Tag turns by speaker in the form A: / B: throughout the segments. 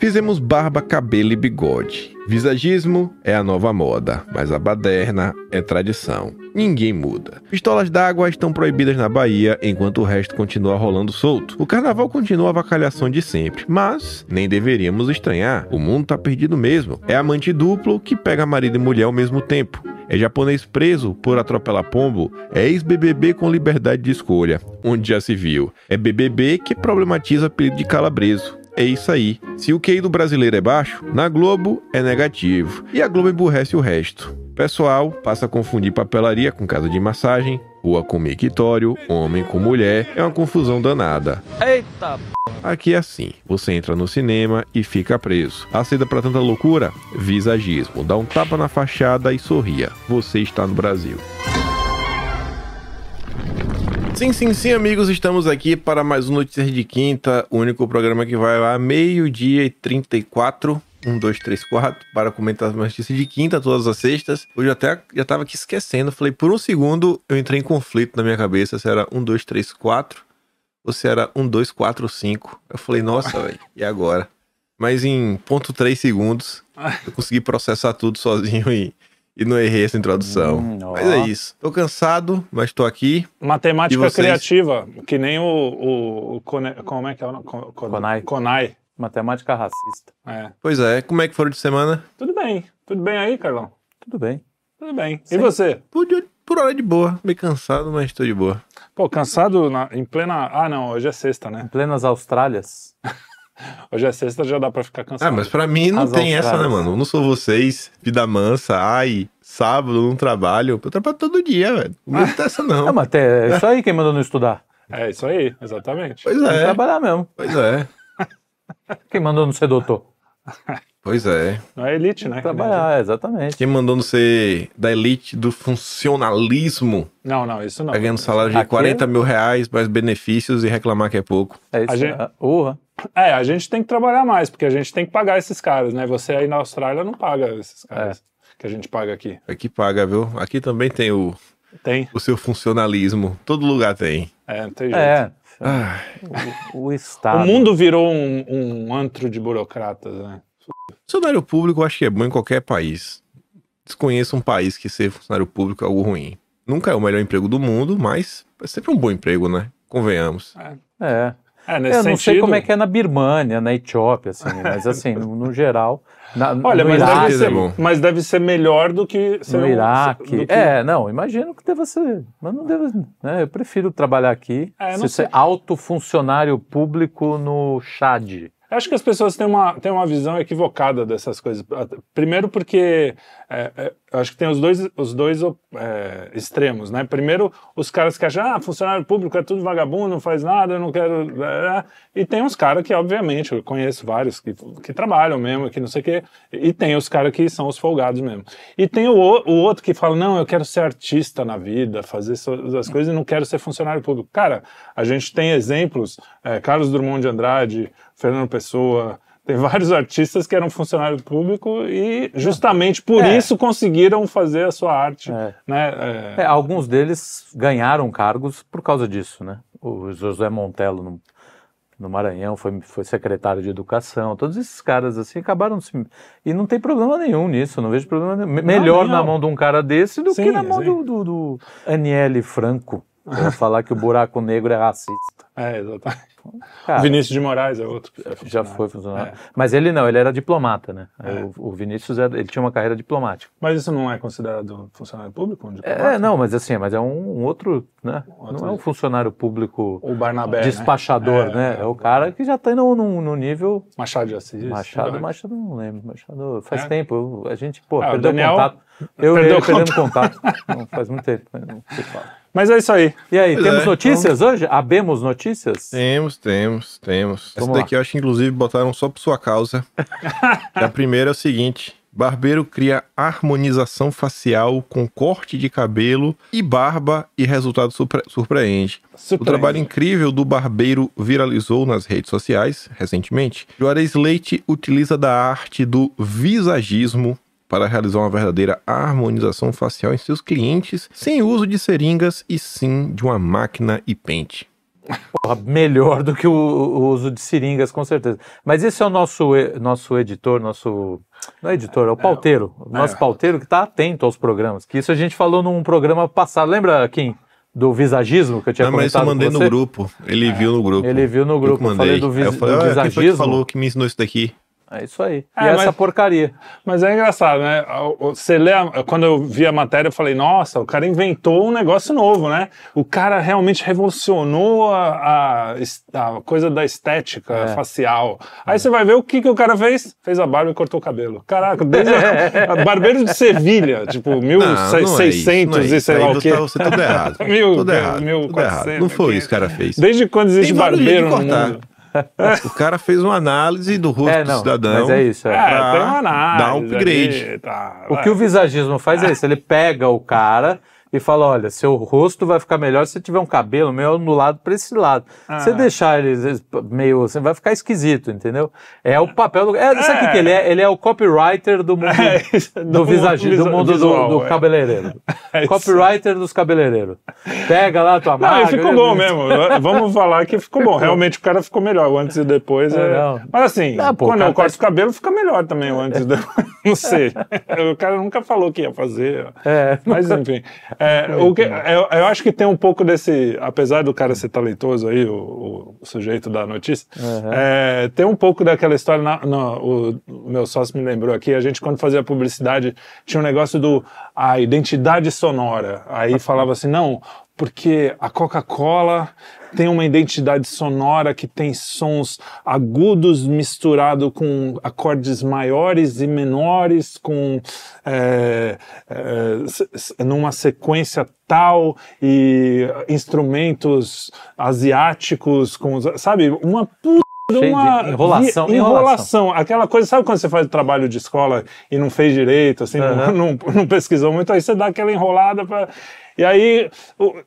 A: Fizemos barba, cabelo e bigode. Visagismo é a nova moda, mas a baderna é tradição. Ninguém muda. Pistolas d'água estão proibidas na Bahia, enquanto o resto continua rolando solto. O carnaval continua a vacalhação de sempre, mas nem deveríamos estranhar. O mundo tá perdido mesmo. É amante duplo que pega marido e mulher ao mesmo tempo. É japonês preso por atropelar pombo. É ex-BBB com liberdade de escolha, onde já se viu. É BBB que problematiza apelido de calabreso. É isso aí. Se o QI do brasileiro é baixo, na Globo é negativo. E a Globo emburrece o resto. Pessoal passa a confundir papelaria com casa de massagem, rua com mictório, homem com mulher. É uma confusão danada.
B: Eita!
A: Aqui é assim: você entra no cinema e fica preso. A saída para tanta loucura? Visagismo. Dá um tapa na fachada e sorria. Você está no Brasil. Sim, sim, sim, amigos, estamos aqui para mais um Notícias de Quinta, o único programa que vai a meio-dia e 34. 1, 2, 3, 4, para comentar as notícias de quinta, todas as sextas. Hoje eu até já tava aqui esquecendo. Falei, por um segundo eu entrei em conflito na minha cabeça se era 1, 2, 3, 4 ou se era 1, 2, 4, 5. Eu falei, nossa, velho, e agora? Mas em ponto 3 segundos eu consegui processar tudo sozinho e e não errei essa introdução.
B: Hum,
A: mas é isso. Tô cansado, mas tô aqui.
C: Matemática
A: vocês?
C: criativa, que nem o, o, o Cone- como é que é o nome? Con- Con-
B: Conai.
C: Conai.
B: Matemática racista.
C: É.
A: Pois é, como é que foram de semana?
C: Tudo bem. Tudo bem aí, Carlão?
B: Tudo bem.
C: Tudo bem.
B: Sim.
C: E você?
A: Por, por hora de boa. Meio cansado, mas tô de boa.
C: Pô, cansado na- em plena. Ah, não, hoje é sexta,
B: Em
C: né?
B: plenas Austrálias.
C: Hoje é sexta, já dá pra ficar cansado.
A: Ah, mas pra mim não tem essa, né, mano? Eu não sou vocês, vida mansa, ai, sábado, não trabalho. Eu trabalho todo dia, velho. Não tem essa,
B: Não,
A: não.
B: mas é isso aí quem mandou não estudar.
C: É isso aí, exatamente.
A: Pois
B: Tem que
A: é,
B: trabalhar mesmo.
A: pois é.
B: Quem mandou não ser doutor?
A: Pois é.
C: Não é elite, né? que.
B: Trabalhar, exatamente.
A: Quem mandou não ser da elite do funcionalismo,
C: Não, não, isso não.
A: tá ganhando salário de
B: Aqui
A: 40 mil reais, mais benefícios e reclamar que é pouco.
B: É isso.
C: A gente-
B: é, Urra.
C: É, a gente tem que trabalhar mais, porque a gente tem que pagar esses caras, né? Você aí na Austrália não paga esses caras que a gente paga aqui.
A: Aqui paga, viu? Aqui também tem o,
C: Tem.
A: o seu funcionalismo. Todo lugar tem.
C: É, não tem jeito.
B: É.
A: Ah,
B: O, o Estado.
C: O mundo virou um, um antro de burocratas, né?
A: funcionário público eu acho que é bom em qualquer país. Desconheço um país que ser funcionário público é algo ruim. Nunca é o melhor emprego do mundo, mas é sempre um bom emprego, né? Convenhamos.
B: É.
C: É, nesse
B: Eu não
C: sentido.
B: sei como é que é na Birmania, na Etiópia, assim, mas assim, no, no geral. na-
C: Olha,
B: no
C: mas
B: Iraque,
C: deve,
A: é
C: ser,
A: bom.
C: mas deve ser melhor do que ser
B: no
C: um-
B: Iraque.
C: do que-
B: É, não, imagino que deva ser. Mas não deve. Né, eu prefiro trabalhar aqui.
C: É,
B: se
C: não
B: ser alto funcionário público no Chad.
C: Acho que as pessoas têm uma, têm uma visão equivocada dessas coisas. Primeiro porque é, é, acho que tem os dois, os dois é, extremos, né? Primeiro, os caras que acham, ah, funcionário público é tudo vagabundo, não faz nada, eu não quero... é, é. E tem uns caras que, obviamente, eu conheço vários que, que trabalham mesmo, que não sei o quê. E tem os caras que são os folgados mesmo. E tem o, o- outro que fala, não, eu quero ser artista na vida, fazer as coisas e não quero ser funcionário público. Cara, a gente tem exemplos, é, Carlos Drummond de Andrade, Fernando Pessoa, tem vários artistas que eram funcionário público e justamente por
B: É.
C: isso conseguiram fazer a sua arte,
B: É.
C: né? É,
B: alguns deles ganharam cargos por causa disso, né? O José Montello no, no Maranhão foi, foi secretário de educação, todos esses caras assim acabaram se. E não tem problema nenhum nisso, não vejo problema nenhum. Me- Melhor
C: não.
B: na mão de um cara desse do que
C: Sim,
B: na mão
C: sim.
B: do, do, do Aniele Franco. falar que o buraco negro é racista.
C: é, exatamente.
B: Cara,
C: Vinícius de Moraes é outro.
B: já foi funcionário.
C: É.
B: Mas ele não, ele era diplomata, né?
C: É.
B: O, o Vinícius era- ele tinha uma carreira diplomática.
C: Mas isso não é considerado funcionário público? Um
B: É, não, mas assim, mas é um, um outro, né?
C: Outro-
B: Não é um funcionário público
C: O Barnabé,
B: despachador,
C: né?
B: né?
C: É,
B: É, o cara que já está no, no, no nível
C: Machado de Assis.
B: Machado,
C: né?
B: Machado não lembro, Machado faz
C: É.
B: tempo, eu- a gente, pô,
C: Ah, o
B: perdeu
C: Daniel
B: contato. Eu
C: perdeu
B: e ele perdemos
C: contato.
B: contato. Não, faz muito tempo, mas não se fala.
C: Mas é isso aí.
B: E aí,
A: Pois
B: temos
A: é,
B: notícias hoje? Abemos notícias?
A: Temos, temos, temos. Essa
B: Vamos lá.
A: daqui eu acho que inclusive botaram só por sua causa. a primeira é o seguinte: barbeiro cria harmonização facial com corte de cabelo e barba e resultado surpre- surpreende. O
C: Surpreende.
A: trabalho incrível do barbeiro viralizou nas redes sociais recentemente. Juarez Leite utiliza da arte do visagismo para realizar uma verdadeira harmonização facial em seus clientes, sem uso de seringas e sim de uma máquina e pente.
B: porra, melhor do que o, o uso de seringas, com certeza. Mas esse é o nosso, nosso editor, nosso. Não é editor, é o pauteiro. O nosso
C: É.
B: pauteiro que está atento aos programas. Que isso a gente falou num programa passado. Lembra, Kim? Do visagismo que eu tinha
A: Não, mas isso eu
B: comentado
A: mandei no grupo. Ele viu no grupo.
B: Ele viu no
A: Eu
B: grupo.
A: que
B: Eu falei
A: mandei.
B: do, vis,
A: eu falei,
B: do
A: "Ah, quem foi que
B: visagismo.
A: falou que me ensinou isso daqui?
B: É isso aí.
C: É,
B: e essa
C: mas-
B: porcaria.
C: Mas é engraçado, né? Você lê, a- quando eu vi a matéria, eu falei, nossa, o cara inventou um negócio novo, né? O cara realmente revolucionou a, a a coisa da estética
B: É.
C: facial. Aí você vai ver o que, que o cara fez? Fez a barba e cortou o cabelo. Caraca, desde a, a barbeiro de Sevilha, tipo,
A: Não, não é isso,
C: 1600
A: não é
C: e sei lá o quê.
A: tá- Você tá tudo errado.
C: Mil-
A: tudo errado.
C: mil
A: tudo errado. Não foi isso que o cara fez.
C: Desde quando existe barbeiro no mundo?
A: O cara fez uma análise do rosto
B: É,
A: do
B: não.
A: cidadão.
B: Mas é isso. É.
C: É, tem uma análise.
A: dar um upgrade.
C: ali, tá,
B: O que o visagismo faz é isso, ele pega o cara e fala, olha, seu rosto vai ficar melhor se tiver um cabelo meio anulado para esse lado.
C: Ah.
B: Se deixar ele meio assim, vai ficar esquisito, entendeu? É o papel do... É, sabe o que
C: É.
B: que ele é? Ele é o copywriter do mundo...
C: É, isso,
B: Do, visagismo, do mundo do,
C: visual,
B: do
C: é.
B: cabeleireiro.
C: É.
B: Copywriter dos cabeleireiros. Pega lá a tua
C: Não,
B: marca.
C: e ficou bom mesmo. Vamos falar que ficou bom. Realmente o cara ficou melhor. O antes e depois.
B: É,
C: É...
B: não.
C: Mas assim,
B: Ah, pô,
C: quando eu corto
B: tá-
C: o cabelo, fica melhor também o antes e depois. Não sei. O cara nunca falou que ia fazer.
B: É,
C: Mas enfim. É, o que, eu, eu acho que tem um pouco desse. Apesar do cara ser talentoso aí, o, o sujeito da notícia, é, tem um pouco daquela história. Na, na- o, o meu sócio me lembrou aqui. A gente, quando fazia publicidade, tinha um negócio do a identidade sonora. Aí falava assim: não, porque a Coca-Cola tem uma identidade sonora que tem sons agudos misturado com acordes maiores e menores, com é, é, numa sequência tal e instrumentos asiáticos, com sabe uma puta de
B: Cheio de
C: uma
B: enrolação,
C: vi-
B: enrolação.
C: Aquela coisa, sabe quando você faz trabalho de escola e não fez direito, assim,
B: Aham.
C: não, não, não pesquisou muito, aí você dá aquela enrolada pra... E aí,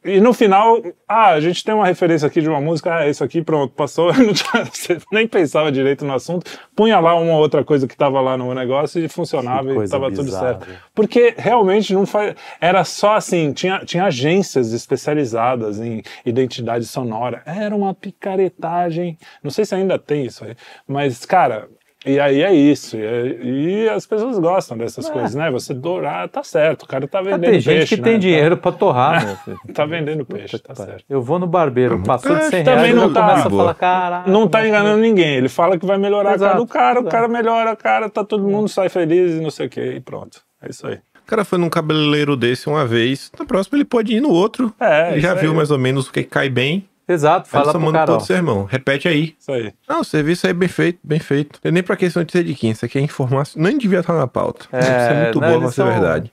C: e no final, ah, a gente tem uma referência aqui de uma música, ah, isso aqui, pronto, passou, não tinha- você nem pensava direito no assunto, punha lá uma outra coisa que estava lá no negócio e funcionava e estava tudo certo. Porque realmente não faz. Era só assim, tinha, tinha agências especializadas em identidade sonora. Era uma picaretagem. Não sei se ainda tem isso aí. Mas, cara. E aí é isso, e, é- e as pessoas gostam dessas coisas, né? Você dourar, tá certo, o cara tá
B: Ah,
C: vendendo
B: tem gente
C: peixe,
B: que tem
C: né?
B: dinheiro pra torrar.
C: Tá, tá vendendo peixe, tá certo.
B: Eu vou no barbeiro, passou de
A: É,
B: 100
C: também
B: reais,
C: não tá-
B: começo a falar, caralho.
C: Não tá enganando ninguém, ele fala que vai melhorar a cara
B: Exato,
C: do cara, o
B: exato.
C: cara melhora a cara, tá todo mundo sai feliz e não sei o que, e pronto. É isso aí.
A: O cara foi num cabeleireiro desse uma vez, na próxima ele pode ir no outro.
C: É,
A: ele já viu
C: aí.
A: mais ou menos o que cai bem.
B: Exato,
A: Fala só
B: pro
A: manda
B: ó.
A: todo sermão. Repete aí.
C: Isso aí.
A: Não, o serviço aí é bem feito, bem feito. Tem nem pra que isso notícia de quem, isso aqui é informação. Nem devia estar na pauta. isso é muito
B: não,
A: boa pra ser
B: são-
A: verdade.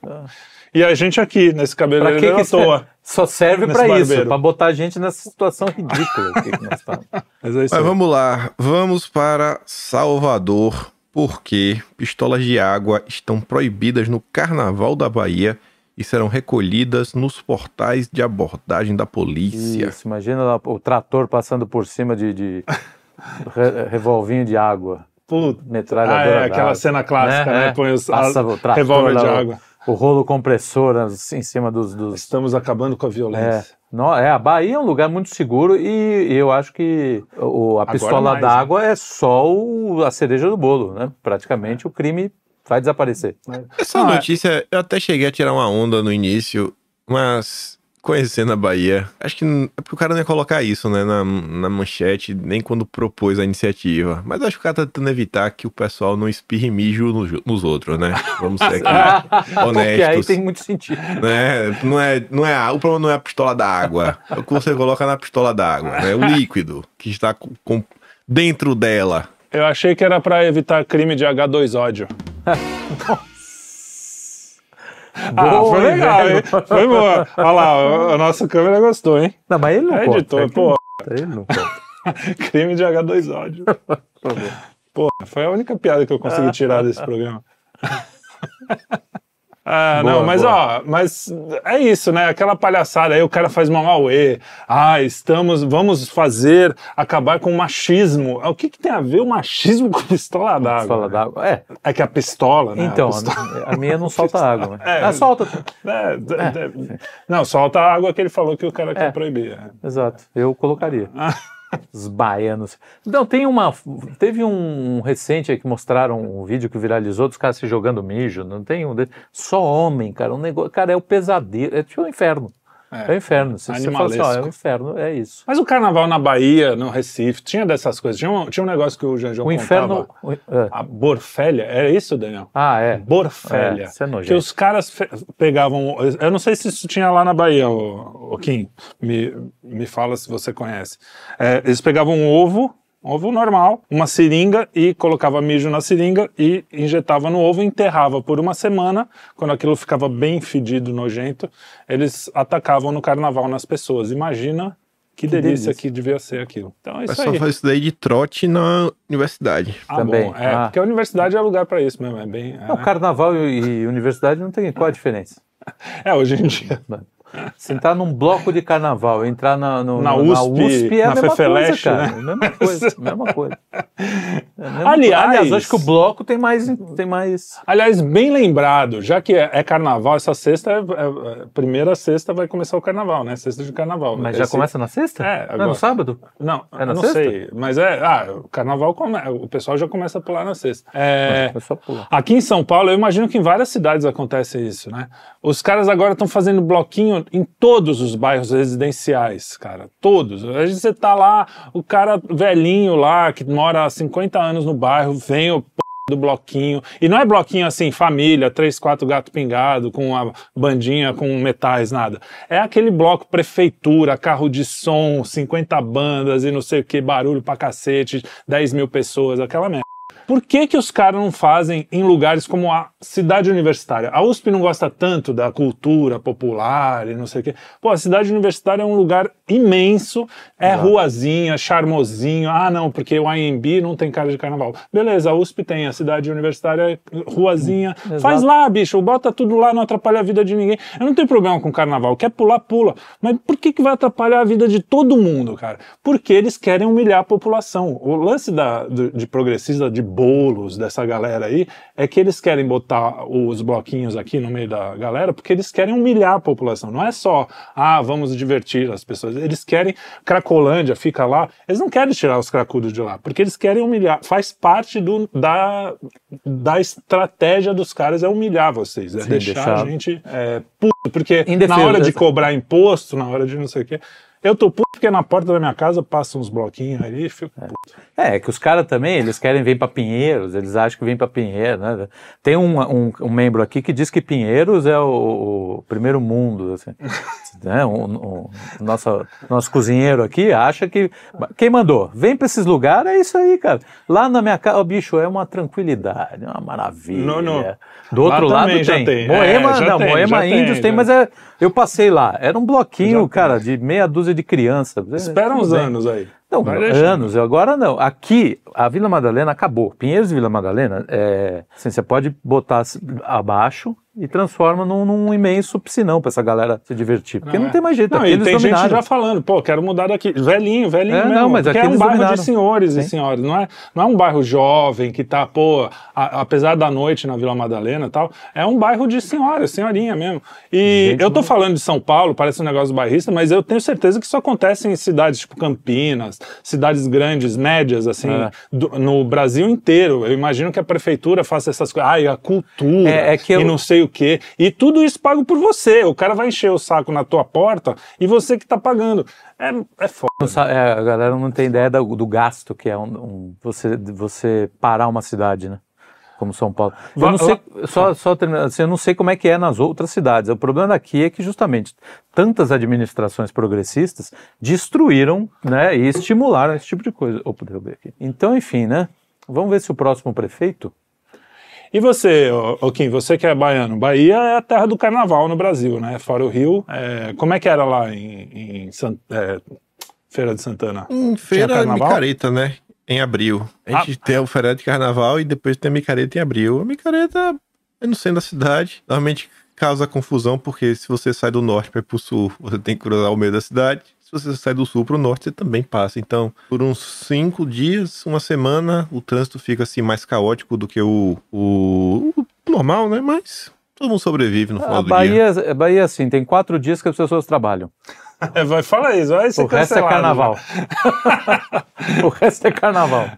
C: E a gente aqui, nesse
B: Pra
C: cabeleireiro
B: que
C: à
B: que
C: toa.
B: Só serve pra isso, pra botar a gente nessa situação ridícula aqui que nós estamos.
C: Mas é isso
A: Mas
C: aí.
A: vamos lá, vamos para Salvador, porque pistolas de água estão proibidas no Carnaval da Bahia e serão recolhidas nos portais de abordagem da polícia.
B: Isso, imagina lá o trator passando por cima de, de re- revolvinho de água,
C: Puta.
B: metralhadora.
C: Ah, é, aquela cena clássica, né? Põe os
B: Passa
C: a-
B: o trator
C: revólver de
B: o-
C: água.
B: O rolo compressor assim, em cima dos... dos...
C: Estamos acabando com a
B: É,
C: violência.
B: não, é, a Bahia é um lugar muito seguro e, e eu acho que o, a
C: Agora
B: pistola
C: mais,
B: d'água é só o- a cereja do bolo, né? Praticamente o crime vai desaparecer.
A: Essa
C: Não, é-
A: notícia, eu até cheguei a tirar uma onda no início, mas conhecendo a Bahia, acho que é porque o cara não ia colocar isso, né, na, na manchete, nem quando propôs a iniciativa. Mas acho que o cara tá tentando evitar que o pessoal não espirre mijo nos, nos outros, né? Vamos ser aqui
B: Porque aí
A: honestos.
B: tem muito sentido.
A: né? Não é, não é, a- o problema não é a pistola d'água, é o que você coloca na pistola d'água, né? O líquido que está com, com- dentro dela.
C: Eu achei que era pra evitar crime de H2ódio. Ah,
B: Boa,
C: foi
B: hein,
C: legal,
B: velho?
C: hein? Foi boa. Olha lá, a nossa câmera gostou, hein?
B: Não, mas ele não
C: É
B: conta.
C: editor,
B: é
C: pô.
B: Ele não conta.
C: Crime de H2ódio. Pô, foi a única piada que eu consegui tirar desse programa. Ah,
B: Boa,
C: não, mas
B: boa.
C: ó, mas é isso, né? Aquela palhaçada, aí o cara faz uma auê. Ah, estamos, vamos fazer, acabar com o machismo. O que, que tem a ver o machismo com pistola d'água?
B: Fala d'água. É,
C: É que a pistola, né?
B: então,
C: A pistola-
B: a minha não solta água. Né?
C: É.
B: Ah, solta.
C: É, d- Não, solta a água que ele falou que o cara quer
B: É.
C: proibir. é.
B: Exato, eu colocaria. Os baianos. Não, tem uma. Teve um recente aí que mostraram um vídeo que viralizou dos caras se jogando mijo. Não tem um. Só homem, cara. Um negócio. Cara, é o pesadelo. É tipo o inferno. É, o inferno. Se você fala assim, ó, é o inferno, é isso.
C: Mas o carnaval na Bahia, no Recife, tinha dessas coisas. Tinha um, tinha um negócio que o Janjão
B: O inferno.
C: contava.
B: o- é.
C: A borfélia, era isso, Daniel?
B: Ah, é.
C: Borfélia.
B: É, isso é nojento.
C: que os caras pegavam. Eu não sei se isso tinha lá na Bahia, o, o Kim. Me, me fala se você conhece. É, eles pegavam um ovo, ovo normal, uma seringa e colocava mijo na seringa e injetava no ovo e enterrava por uma semana. Quando aquilo ficava bem fedido, nojento, eles atacavam no carnaval nas pessoas. Imagina. Que, delícia,
B: delícia.
C: que devia ser aquilo. Então é
A: O
C: isso
A: pessoal
C: aí.
A: faz isso daí de trote na universidade.
C: Ah,
B: Também.
C: bom. É,
B: Ah.
C: porque a universidade é lugar para isso mesmo. É bem.
B: Não, carnaval e, e universidade não tem. Qual a diferença?
C: É, hoje em dia.
B: Sentar num bloco de carnaval, entrar na, no-
C: Na
B: no-
C: USP,
B: é a
C: na
B: mesma coisa, cara.
C: né?
B: É a mesma coisa, mesma coisa. É a mesma
C: Aliás-
B: coisa. Aliás, acho que o bloco tem mais, tem mais
C: Aliás, bem lembrado, já que é, é carnaval, essa sexta, é, é- é- primeira sexta vai começar o carnaval, né? Sexta de carnaval.
B: Mas já
C: Esse-
B: começa na sexta?
C: É,
B: Não é
C: agora-
B: no sábado?
C: Não,
B: É na
C: não
B: sexta?
C: sei. Mas é. Ah, o carnaval come, o pessoal já começa a pular na sexta. É,
B: pular.
C: Aqui em São Paulo, eu imagino que em várias cidades acontece isso, né? Os caras agora estão fazendo bloquinho em todos os bairros residenciais, cara. Todos. Às vezes você tá lá, o cara velhinho lá, que mora há 50 anos no bairro, vem o p... do bloquinho. E não é bloquinho assim, família, três, quatro gato pingado, com uma bandinha com metais, nada. É aquele bloco prefeitura, carro de som, 50 bandas e não sei o que, barulho pra cacete, 10 mil pessoas, aquela merda. Por que, que os caras não fazem em lugares como a cidade universitária? A USP não gosta tanto da cultura popular e não sei o quê. Pô, a cidade universitária é um lugar imenso, é ruazinha, charmosinho. Ah, não, porque o AMB não tem cara de carnaval. Beleza, a USP tem, a cidade universitária é ruazinha. Faz lá, bicho, bota tudo lá, não atrapalha a vida de ninguém. Eu não tenho problema com carnaval, quer pular, pula. Mas por que, que vai atrapalhar a vida de todo mundo, cara? Porque eles querem humilhar a população. O lance da, do- de progressista, de bolos, dessa galera aí, é que eles querem botar os bloquinhos aqui no meio da galera porque eles querem humilhar a população. Não é só, ah, vamos divertir as pessoas. Eles querem, Cracolândia fica lá, eles não querem tirar os cracudos de lá, porque eles querem humilhar. Faz parte do, da, da estratégia dos caras é humilhar vocês, é
B: Sim,
C: deixar,
B: deixar-
C: a gente é, puto, porque na hora de cobrar imposto, na hora de não sei o quê, eu tô puto porque na porta da minha casa passam uns bloquinhos ali e fico puto.
B: É, é que os caras também, eles querem vir para Pinheiros, eles acham que vem para Pinheiros, né? Tem um, um, um membro aqui que diz que Pinheiros é o, o primeiro mundo, assim. né? um, um- nosso, nosso cozinheiro aqui acha que... Quem mandou? Vem para esses lugares, é isso aí, cara. Lá na minha casa, o bicho, é uma tranquilidade, é uma maravilha.
C: No, no.
B: Do outro lado tem.
C: tem.
B: Moema,
C: É,
B: não,
C: tem,
B: Moema
C: tem,
B: Índios tem,
C: já.
B: mas é, eu passei lá. Era um bloquinho, cara, de meia dúzia de crianças.
C: Espera uns anos aí.
B: Não,
C: Vai
B: anos, agora não. Aqui, a Vila Madalena acabou. Pinheiros e Vila Madalena, é, assim, você pode botar abaixo e transforma num, num imenso piscinão pra essa galera se divertir. Porque não,
C: é.
B: tem mais jeito,
C: Não, e
B: eles
C: tem
B: dominaram.
C: gente já falando, pô, quero mudar daqui. Velhinho, velhinho
B: É,
C: mesmo.
B: não, mas
C: porque
B: aqui
C: é um bairro
B: dominaram.
C: de senhores e
B: Sim.
C: senhoras. Não é, não é um bairro jovem que tá, pô, a- apesar da noite na Vila Madalena e tal, é um bairro de senhora, senhorinha mesmo. E
B: Gente,
C: eu tô falando de São Paulo, parece um negócio bairrista, mas eu tenho certeza que isso acontece em cidades tipo Campinas, cidades grandes, médias, assim,
B: É.
C: do- no Brasil inteiro. Eu imagino que a prefeitura faça essas coisas. Ai, a cultura
B: É- é que eu-
C: e não sei o quê. E tudo isso pago por você. O cara vai encher o saco na tua porta e você que tá pagando. É, é foda.
B: É, a galera não tem ideia do, do gasto que é um, um- você, você parar uma cidade, né? Como São Paulo. Eu
C: Va-
B: não sei, só, só terminando, assim, eu não sei como é que é nas outras cidades. O problema daqui é que justamente tantas administrações progressistas destruíram, né, e estimularam esse tipo de coisa. Opa, derrubei aqui. Então, enfim, né? Vamos ver se o próximo prefeito
C: E você, ô, ô Kim, você que é baiano, Bahia é a terra do carnaval no Brasil, né? Fora o Rio. é, como é que era lá em, em San- é, Feira de Santana?
A: Em feira de micareta, né? Em abril. A gente tem o feriado de carnaval e depois tem a micareta em abril. A micareta é no centro da cidade. Normalmente causa confusão, porque se você sai do norte para ir pro sul, você tem que cruzar o meio da cidade. Se você sai do sul para o norte, você também passa. Então, por uns cinco dias, uma semana, o trânsito fica assim mais caótico do que o, o, o normal, né? Mas todo mundo sobrevive no final
B: A
A: do dia.
B: Bahia, Bahia, assim, tem quatro dias que as pessoas trabalham.
C: É, vai, fala isso, vai ser
B: O resto é
C: cancelado,
B: carnaval. o resto é carnaval.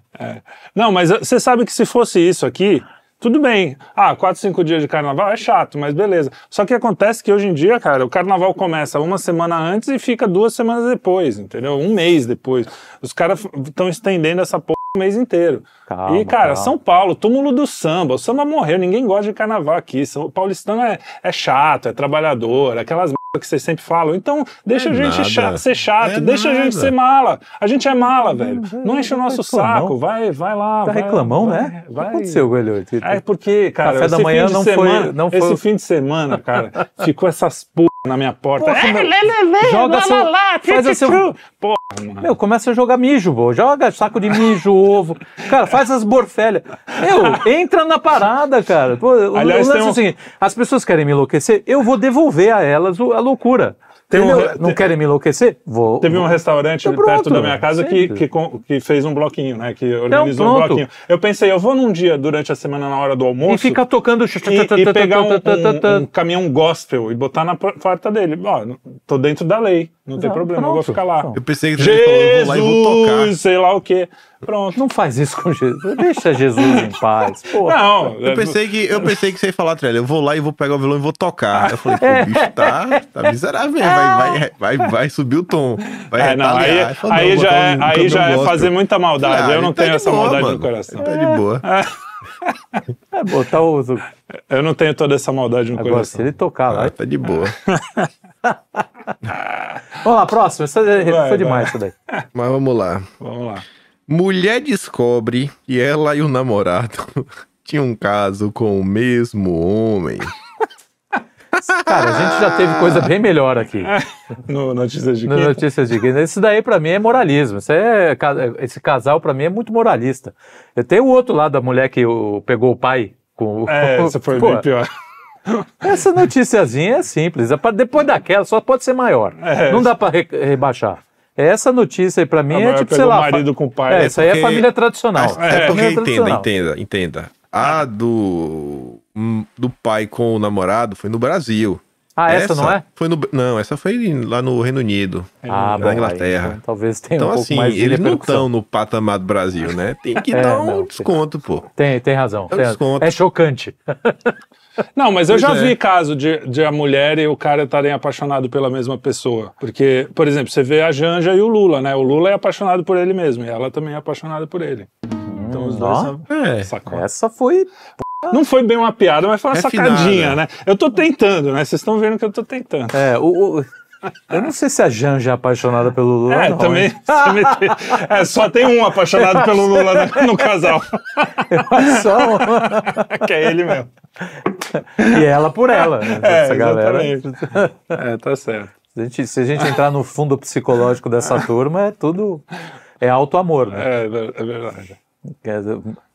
C: Não, mas você sabe que se fosse isso aqui, tudo bem. Ah, quatro, cinco dias de carnaval é chato, mas beleza. Só que acontece que hoje em dia, cara, o carnaval começa uma semana antes e fica duas semanas depois, entendeu? Um mês depois. Os caras estão estendendo essa porra o mês inteiro.
B: Calma,
C: e, cara,
B: calma.
C: São Paulo, túmulo do samba. O samba morreu, ninguém gosta de carnaval aqui. São, o paulistano é, é chato, é trabalhador, aquelas que vocês sempre falam. Então, deixa
A: É
C: a gente
A: nada.
C: cha- ser chato,
A: É
C: deixa a gente
A: nada.
C: ser mala. A gente é mala, velho. Não enche o nosso saco. Vai, vai lá.
B: Tá
C: vai-
B: reclamão,
C: vai-
B: né? O que
C: vai-
B: aconteceu, Goelho?
C: é porque, cara,
B: Café da
C: esse
B: manhã
C: fim de
B: não foi-
C: semana,
B: não foi-
C: Esse fim de semana, cara, ficou essas p na minha porta.
B: Porra,
C: É,
B: meu-
C: lê, lê, lê,
B: joga
C: lá,
B: seu-
C: lá, lá,
B: faz o seu-.
C: Porra, mano.
B: Meu, começa a jogar mijo, pô. Joga saco de mijo, ovo. Cara, faz as borfelhas. Meu, entra na parada, cara. Pô,
C: Aliás,
B: o lance é
C: um-
B: o seguinte: as pessoas querem me enlouquecer, eu vou devolver a elas a loucura.
C: Tem um
B: Não querem me enlouquecer? Vou.
C: Teve um restaurante
B: Então
C: perto da minha casa que, que, que fez um bloquinho, né? Que organizou um bloquinho. Eu pensei, eu vou num dia durante a semana na hora do almoço
B: E fica tocando.
C: e, e pegar um, um- um caminhão gospel e botar na por- porta dele. Ó, tô dentro da lei, não tem
B: Exato,
C: problema, eu vou
B: pronto.
C: ficar lá.
B: Pronto.
A: Eu pensei que você falou, eu vou lá e vou tocar.
C: Jesus, sei lá o quê. Pronto.
B: Não faz isso com Jesus. Deixa Jesus em paz. Porra.
C: Não,
A: Eu pensei que, eu pensei que você ia falar, Trelli, eu vou lá e vou pegar o violão e vou tocar. Eu falei, pô, o bicho tá, tá miserável, mesmo, vai, vai, vai, vai subir o tom. Vai
C: É, não, aí, aí já é,
A: um
C: aí já é fazer muita maldade.
A: Ah,
C: eu não
A: tá
C: tenho
A: de
C: essa
A: boa,
C: maldade
A: mano.
C: no coração.
A: Ele Tá de boa.
B: É botar o.
C: Eu não tenho toda essa maldade no
B: Agora, se
C: coração.
B: ele tocar lá.
A: Ah, tá de boa.
B: Vamos lá, próximo. Isso aí
C: Vai,
B: foi
C: vai.
B: demais isso daí.
A: Mas vamos lá.
C: Vamos lá.
A: Mulher descobre que ela e o namorado tinham um caso com o mesmo homem.
B: Cara, a gente já teve coisa bem melhor aqui.
C: No Notícias de
B: No
C: Quinta.
B: Notícias de Quinta. Isso daí pra mim é moralismo. Isso é, esse casal pra mim é muito moralista. Eu tenho o outro lado da mulher que pegou o pai com o.
C: É, essa foi
B: Pô,
C: bem pior.
B: Essa noticiazinha é simples. É Depois daquela só pode ser maior.
C: É.
B: Não dá pra re- rebaixar. Essa notícia aí pra mim é tipo, sei lá.
C: marido com o pai.
B: É,
C: É
B: isso aí é família tradicional.
A: É, porque,
B: família
A: entenda,
B: tradicional.
A: entenda, entenda. A do, hum, do pai com o namorado foi no Brasil.
B: Ah, essa, não é?
A: Foi no, não, essa foi lá no Reino Unido.
B: Ah,
A: na
B: bom, aí,
A: Inglaterra.
B: então talvez tenha
A: Então,
B: um pouco
A: assim,
B: mais de
A: eles não estão no patamar do Brasil, né? Tem que
B: É,
A: dar um
B: não,
A: desconto, pô.
B: Tem, tem razão.
A: É um
B: tem-
A: desconto.
B: é chocante.
C: Não, mas eu
A: Pois
C: já
A: é.
C: vi caso de, de a mulher e o cara estarem apaixonados pela mesma pessoa. Porque, por exemplo, você vê a Janja e o Lula, né? O Lula é apaixonado por ele mesmo e ela também é apaixonada por ele. Então os dois são...
A: É.
C: Sacou.
B: Essa foi.
C: Não foi bem uma piada, mas foi uma
A: Refinada.
C: sacadinha, né? Eu tô tentando, né? Vocês estão vendo que eu tô tentando.
B: É, o, o- eu não sei se a Janja é apaixonada pelo Lula.
C: É,
B: não,
C: também, é, só tem um apaixonado pelo Lula no, no casal,
B: Eu só.
C: que é ele mesmo.
B: e ela por ela. né?
C: É,
B: Essa galera.
C: exatamente. É, tá certo.
B: Se a, gente, se a gente entrar no fundo psicológico dessa turma, é tudo. É alto amor, né?
C: É, ver- é verdade.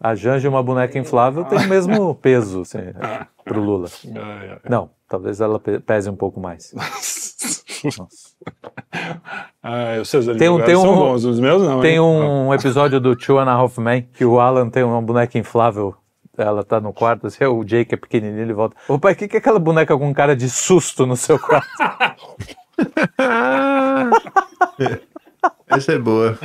B: A Janja e uma boneca inflável tem o mesmo peso assim, pro Lula. Não, talvez ela pe- pese um pouco mais. Nossa.
C: Ah, os seus
B: Tem um- tem
C: são
B: um-
C: bons, os meus não.
B: Tem
C: hein?
B: um episódio do Two and a Half Men que o Alan tem uma boneca inflável. Ela tá no quarto, assim, o Jake é pequenininho, ele volta. Ô pai, o que, que é aquela boneca com cara de susto no seu quarto?
A: Essa é boa.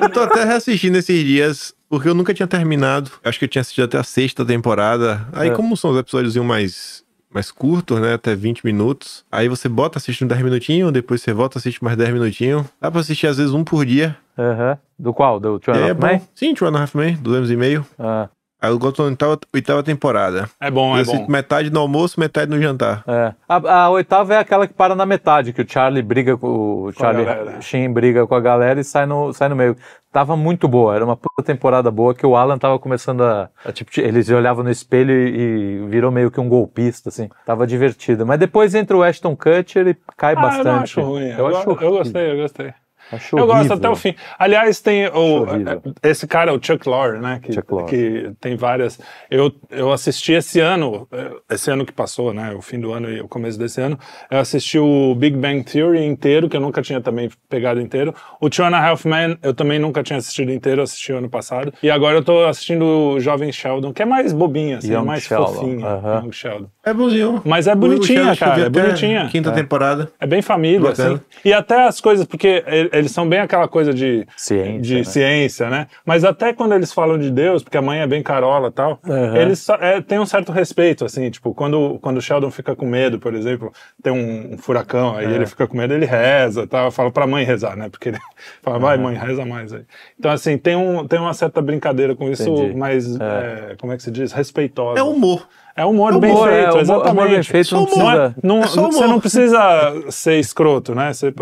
A: Eu tô até reassistindo esses dias, porque eu nunca tinha terminado. Acho que eu tinha assistido até a sexta temporada. Aí,
B: É.
A: como são os episódios mais, mais curtos, né? Até 20 minutos. Aí você bota, assiste uns 10 minutinhos, depois você volta, assiste mais 10 minutinhos. Dá pra assistir às vezes um por dia.
B: Aham. Do qual? Do Two and
A: é
B: Half. Men?
A: Sim, Two and a Half Men, 200 e meio.
B: Ah,
A: eu gosto da oitava, oitava temporada.
C: É bom,
A: eu
C: é bom.
A: metade no almoço, metade no jantar.
B: é. A, a oitava é aquela que para na metade, que o Charlie briga com o Charlie
C: galera.
B: Sheen briga com a galera e sai no, sai no meio. Tava muito boa, era uma puta temporada boa que o Alan tava começando a. a, tipo, eles olhavam no espelho e, e virou meio que um golpista, assim. Tava divertido. Mas depois entra o Ashton Kutcher e cai
C: Ah, eu
B: bastante.
C: não acho ruim. Eu,
B: acho
C: eu gostei, eu gostei.
B: Acho
C: Eu gosto até o fim. Aliás, tem o,
B: horrível.
C: esse cara, o Chuck Lorre, né? Que,
B: Chuck Lorre.
C: que tem várias. Eu, eu assisti esse ano, esse ano que passou, né? O fim do ano e o começo desse ano. Eu assisti o Big Bang Theory inteiro, que eu nunca tinha também pegado inteiro. O Two and a Half Men, eu também nunca tinha assistido inteiro, eu assisti ano passado. E agora eu tô assistindo o Jovem Sheldon, que é mais bobinha, assim,
B: Young
C: mais
B: Sheldon,
C: fofinha.
B: aham.
C: Young Sheldon.
A: É bonzinho.
C: Mas é bonitinha, cara, é bonitinha.
A: Quinta temporada.
C: É bem família,
A: Bacana.
C: assim. E até as coisas, porque e- eles são bem aquela coisa de
B: Ciência,
C: de
B: né?
C: ciência, né? Mas até quando eles falam de Deus, porque a mãe é bem carola e tal,
B: Uhum.
C: eles é, têm um certo respeito, assim, tipo, quando, quando o Sheldon fica com medo, por exemplo, tem um, um furacão, aí
B: É.
C: ele fica com medo, ele reza tal, fala pra mãe rezar, né? Porque ele fala, vai
B: Uhum.
C: mãe, reza mais aí. Então, assim, tem, um, tem uma certa brincadeira com isso,
B: Entendi.
C: mas, é, como é que se diz? Respeitosa.
A: É humor.
C: É humor
A: É
C: bem
B: humor, é,
C: feito,
B: humor-
C: exatamente.
B: humor bem feito, não
A: Só humor.
C: Não é-
B: precisa-
C: não-
A: É
C: você não precisa ser escroto, né? Você-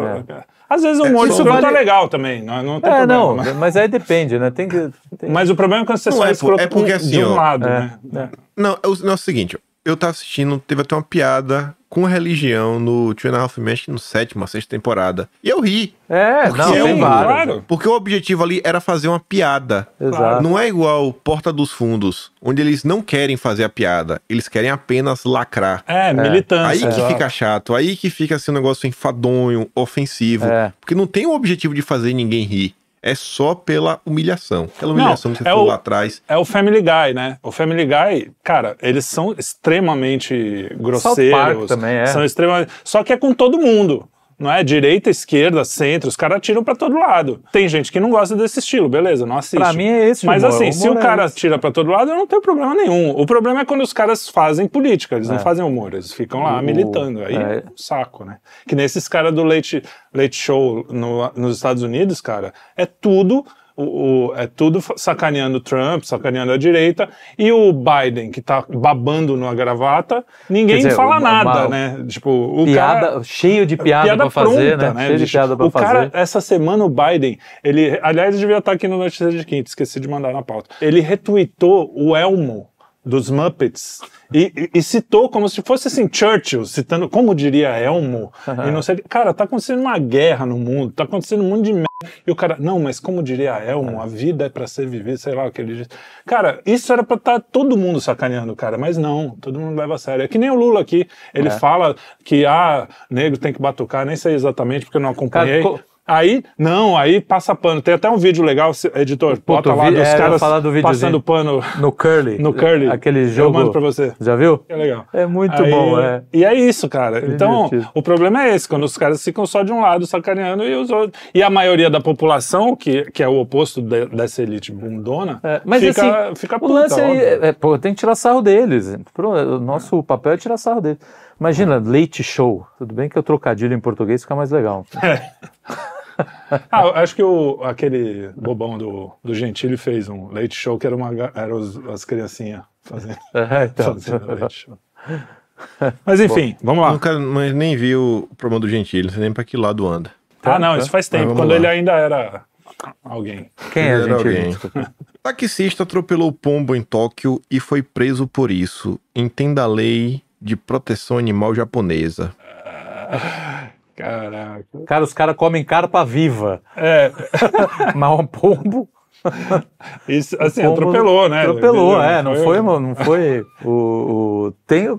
C: Às vezes o humor
A: só
C: escroto
B: vale-
C: é legal também, não, não tem
B: É,
C: problema.
B: não,
C: mas,
B: mas aí depende, né? Tem que. tem-
C: mas o problema é quando você
A: Não
C: só
A: é,
C: é escroto
A: é porque assim,
C: de um
A: ó,
C: lado,
B: É,
C: né?
B: é.
A: Não, é o, não, é o seguinte, eu tava assistindo, teve até uma piada com religião no Two and a Half Men, no sétimo, sexta temporada. E eu ri.
B: É,
A: Porque
B: não,
A: é
B: tem várias.
C: claro.
A: Porque o objetivo ali era fazer uma piada.
B: Exato.
A: Não é igual Porta dos Fundos, onde eles não querem fazer a piada, eles querem apenas lacrar.
C: É, militância.
A: Aí que
C: exato.
A: fica chato, aí que fica assim um negócio enfadonho, ofensivo.
B: É.
A: Porque não tem o objetivo de fazer ninguém rir. É só pela humilhação. Aquela humilhação que você
C: é
A: falou
C: o-
A: lá atrás.
C: É o Family Guy, né? O Family Guy, cara, eles são extremamente grosseiros.
B: Park também é.
C: São extremamente. Só que é com todo mundo. Não é direita, esquerda, centro, os caras atiram pra todo lado. Tem gente que não gosta desse estilo, beleza, não assiste.
B: Pra mim é esse
C: Mas
B: humor,
C: assim,
B: o
C: se o
B: humor é
C: cara
B: esse.
C: tira pra todo lado, eu não tenho problema nenhum. O problema é quando os caras fazem política, eles não fazem humor, eles ficam lá
B: É. O-
C: militando. Aí
B: é.
C: é um saco, né? Que nesses caras do Late, Late Show no- nos Estados Unidos, cara, é tudo. O- o- é tudo sacaneando o Trump, sacaneando a direita, e o Biden, que tá babando numa gravata, ninguém
B: dizer,
C: fala
B: uma-
C: nada,
B: uma-
C: né? Tipo, o
B: Piada,
C: cara
B: cheio de piada, pra fazer,
C: pronta,
B: né? Cheio de piada pra
C: o
B: fazer.
C: cara, essa semana o Biden, ele, aliás, devia estar aqui no Notícias de Quinta, esqueci de mandar na pauta. Ele retweetou o Elmo dos Muppets e, e- citou como se fosse assim, Churchill, citando, como diria Elmo, e não sei, cara, tá acontecendo uma guerra no mundo, tá acontecendo um monte de merda. E o cara, não, mas como diria Elmo, a vida é pra ser vivida, sei lá o que ele diz. Cara, isso era pra estar todo mundo sacaneando o cara, mas não, todo mundo leva a sério. É que nem o Lula aqui, ele
B: É.
C: fala que, ah, negro tem que batucar, nem sei exatamente porque eu não acompanhei.
B: Cara,
C: Aí, não, aí passa pano. Tem até um vídeo legal, editor,
B: Puta,
C: bota
B: o
C: lá
B: vídeo-
C: dos
B: é, eu
C: caras
B: falar do
C: passando pano
B: No Curly.
C: no curly.
B: Aquele
C: Eu
B: jogo.
C: mando pra você.
B: Já viu?
C: É legal.
B: É muito
C: Aí-
B: bom, é.
C: E é isso, cara. então,
B: divertido.
C: o problema é esse, quando os caras ficam só de um lado sacaneando e os outros. E a maioria da população, que, que é o oposto de- dessa elite bundona,
B: É, mas
C: fica,
B: assim,
C: fica
B: o
C: puta,
B: lance aí,
C: óbvio.
B: é, é, pô, tem que tirar sarro deles. O nosso papel é tirar sarro deles. Imagina, leite show. Tudo bem que o trocadilho em português fica mais legal.
C: Ah, acho que o, aquele bobão do, do Gentili fez um leite show que era, uma, era os, as criancinhas fazendo,
B: É, então.
C: fazendo leite show. Mas enfim, vamos lá.
A: Nunca, mas nem vi o problema do Gentili, não sei nem pra que lado anda.
C: Ah, não, isso faz tempo,
A: Mas vamos
C: quando
A: lá.
C: ele ainda era alguém.
B: Quem é,
A: Era alguém. Taxista atropelou pombo em Tóquio e foi preso por isso. Entenda a lei de proteção animal japonesa.
C: Caraca.
B: Cara, os caras comem carpa viva.
C: É,
B: Mas um pombo.
C: isso, assim,
B: pombo
C: atropelou, né?
B: Atropelou, é. Não foi, não foi o. o tem, eu-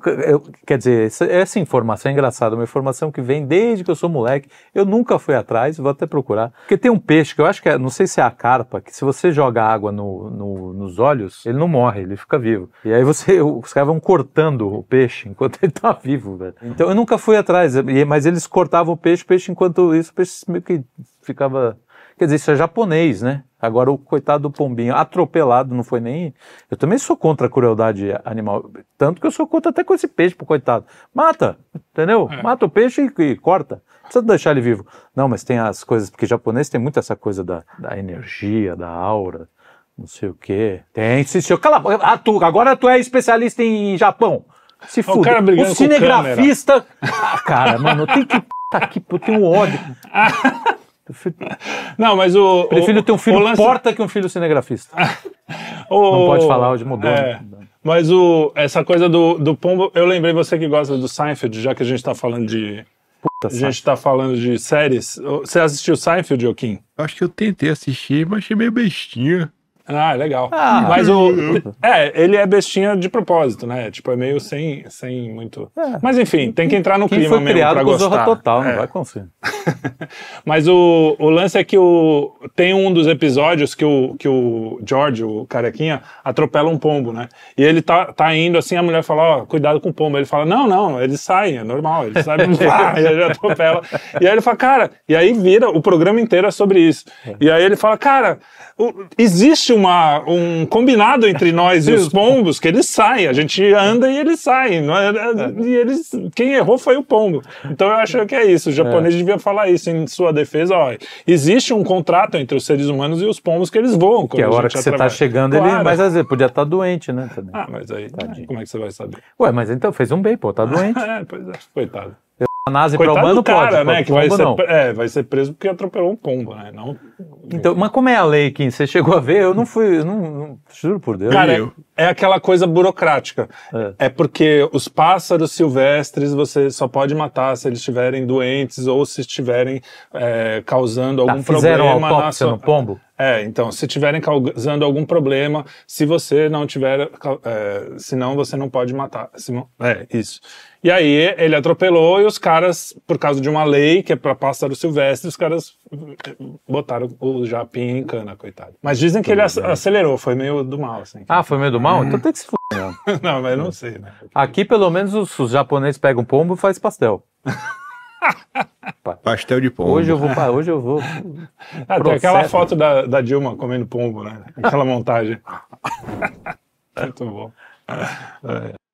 B: quer dizer, essa, essa informação é engraçada, uma informação que vem desde que eu sou moleque. Eu nunca fui atrás, vou até procurar. Porque tem um peixe que eu acho que é, não sei se é a carpa, que se você joga água no, no- nos olhos, ele não morre, ele fica vivo. E aí você, os caras vão cortando o peixe enquanto ele tá vivo, velho. Então eu nunca fui atrás, e- mas eles cortavam o peixe, o peixe enquanto isso, o peixe meio que ficava. Quer dizer, isso é japonês, né? Agora o coitado do pombinho atropelado não foi nem. Eu também sou contra a crueldade animal. Tanto que eu sou contra até com esse peixe pro coitado. Mata, entendeu? Mata o peixe e, e corta. Não precisa deixar ele vivo. Não, mas tem as coisas, porque japonês tem muito essa coisa da, da energia, da aura, não sei o quê. Tem, se, se, cala a boca. Ah, tu, agora tu é especialista em Japão. Se fuder.
C: cara brigando
B: o
C: com
B: cinegrafista. Ah, cara, mano, tem que. Tá aqui, eu tenho ódio.
C: Não, mas o.
B: Prefiro
C: o,
B: ter um filho
C: lance-
B: porta que um filho cinegrafista.
C: o-
B: Não pode falar, hoje mudou,
C: É,
B: né?
C: mas o, essa coisa do, do pombo, eu lembrei você que gosta do Seinfeld, já que a gente tá falando de,
B: Puta,
C: A gente tá falando de séries. Você assistiu Seinfeld, Joaquim?
A: Acho que eu tentei assistir, mas achei meio bestinha.
C: Ah, legal.
B: Ah,
C: Mas o. É, ele é bestinha de propósito, né? Tipo, é meio sem, sem muito.
B: É.
C: Mas enfim, tem que entrar no
B: Quem
C: clima
B: foi
C: mesmo
B: criado
C: pra
B: com
C: gostar.
B: Zorra Total,
C: É.
B: não vai conseguir.
C: Mas o, o lance é que o, tem um dos episódios que o, que o George, o carequinha, atropela um pombo, né? E ele tá, tá indo assim, a mulher fala, ó, cuidado com o pombo. Ele fala, não, não, eles saem, é normal, eles saem, pá, e ele atropela. E aí ele fala, cara, e aí vira, o programa inteiro é sobre isso. E aí ele fala, cara, existe uma, um combinado entre nós e os pombos que eles saem, a gente anda e eles saem. não é- E eles, quem errou foi o pombo. Então eu acho que é isso, o japonês devia falar isso em sua defesa, ó, existe um contrato entre os seres humanos e os pombos que eles voam.
B: Que é a
C: quando
B: hora que você tá
C: atravessa.
B: chegando, ele.
C: Claro.
B: Mas às vezes podia estar doente, né? Também.
C: Ah, mas aí, como é que você vai saber?
B: Ué, mas então fez um bem, pô, tá doente.
C: É, pois é, coitado.
B: A NASA para humano
C: do cara,
B: pode,
C: né,
B: pô,
C: que vai ser, é, vai ser preso porque atropelou um pombo, né, não...
B: Então, mas como é a lei, Kim? Você chegou a ver? Eu não fui, eu não, não- juro por Deus.
C: Cara,
A: eu.
C: é aquela coisa burocrática.
B: É.
C: É. porque os pássaros silvestres você só pode matar se eles estiverem doentes ou se estiverem é, causando
B: Tá,
C: algum
B: fizeram
C: problema na
B: autópsia
C: sua...
B: no pombo?
C: É, então, se estiverem causando algum problema, se você não tiver, é, senão você não pode matar. É, isso. E aí ele atropelou e os caras, por causa de uma lei que é para pássaro silvestre, os caras botaram o japim em cana, coitado. Mas dizem que ele ac- acelerou, foi meio do mal, assim.
B: Ah, foi meio do mal? Então tem que se fuder.
C: não, mas não sei, né?
B: Aqui, pelo menos, os, os japoneses pegam pombo e faz pastel.
A: Pastel de pombo.
B: Hoje eu vou. Hoje eu vou.
C: Ah, tem aquela foto da, da Dilma comendo pombo, né? Aquela montagem. Muito bom.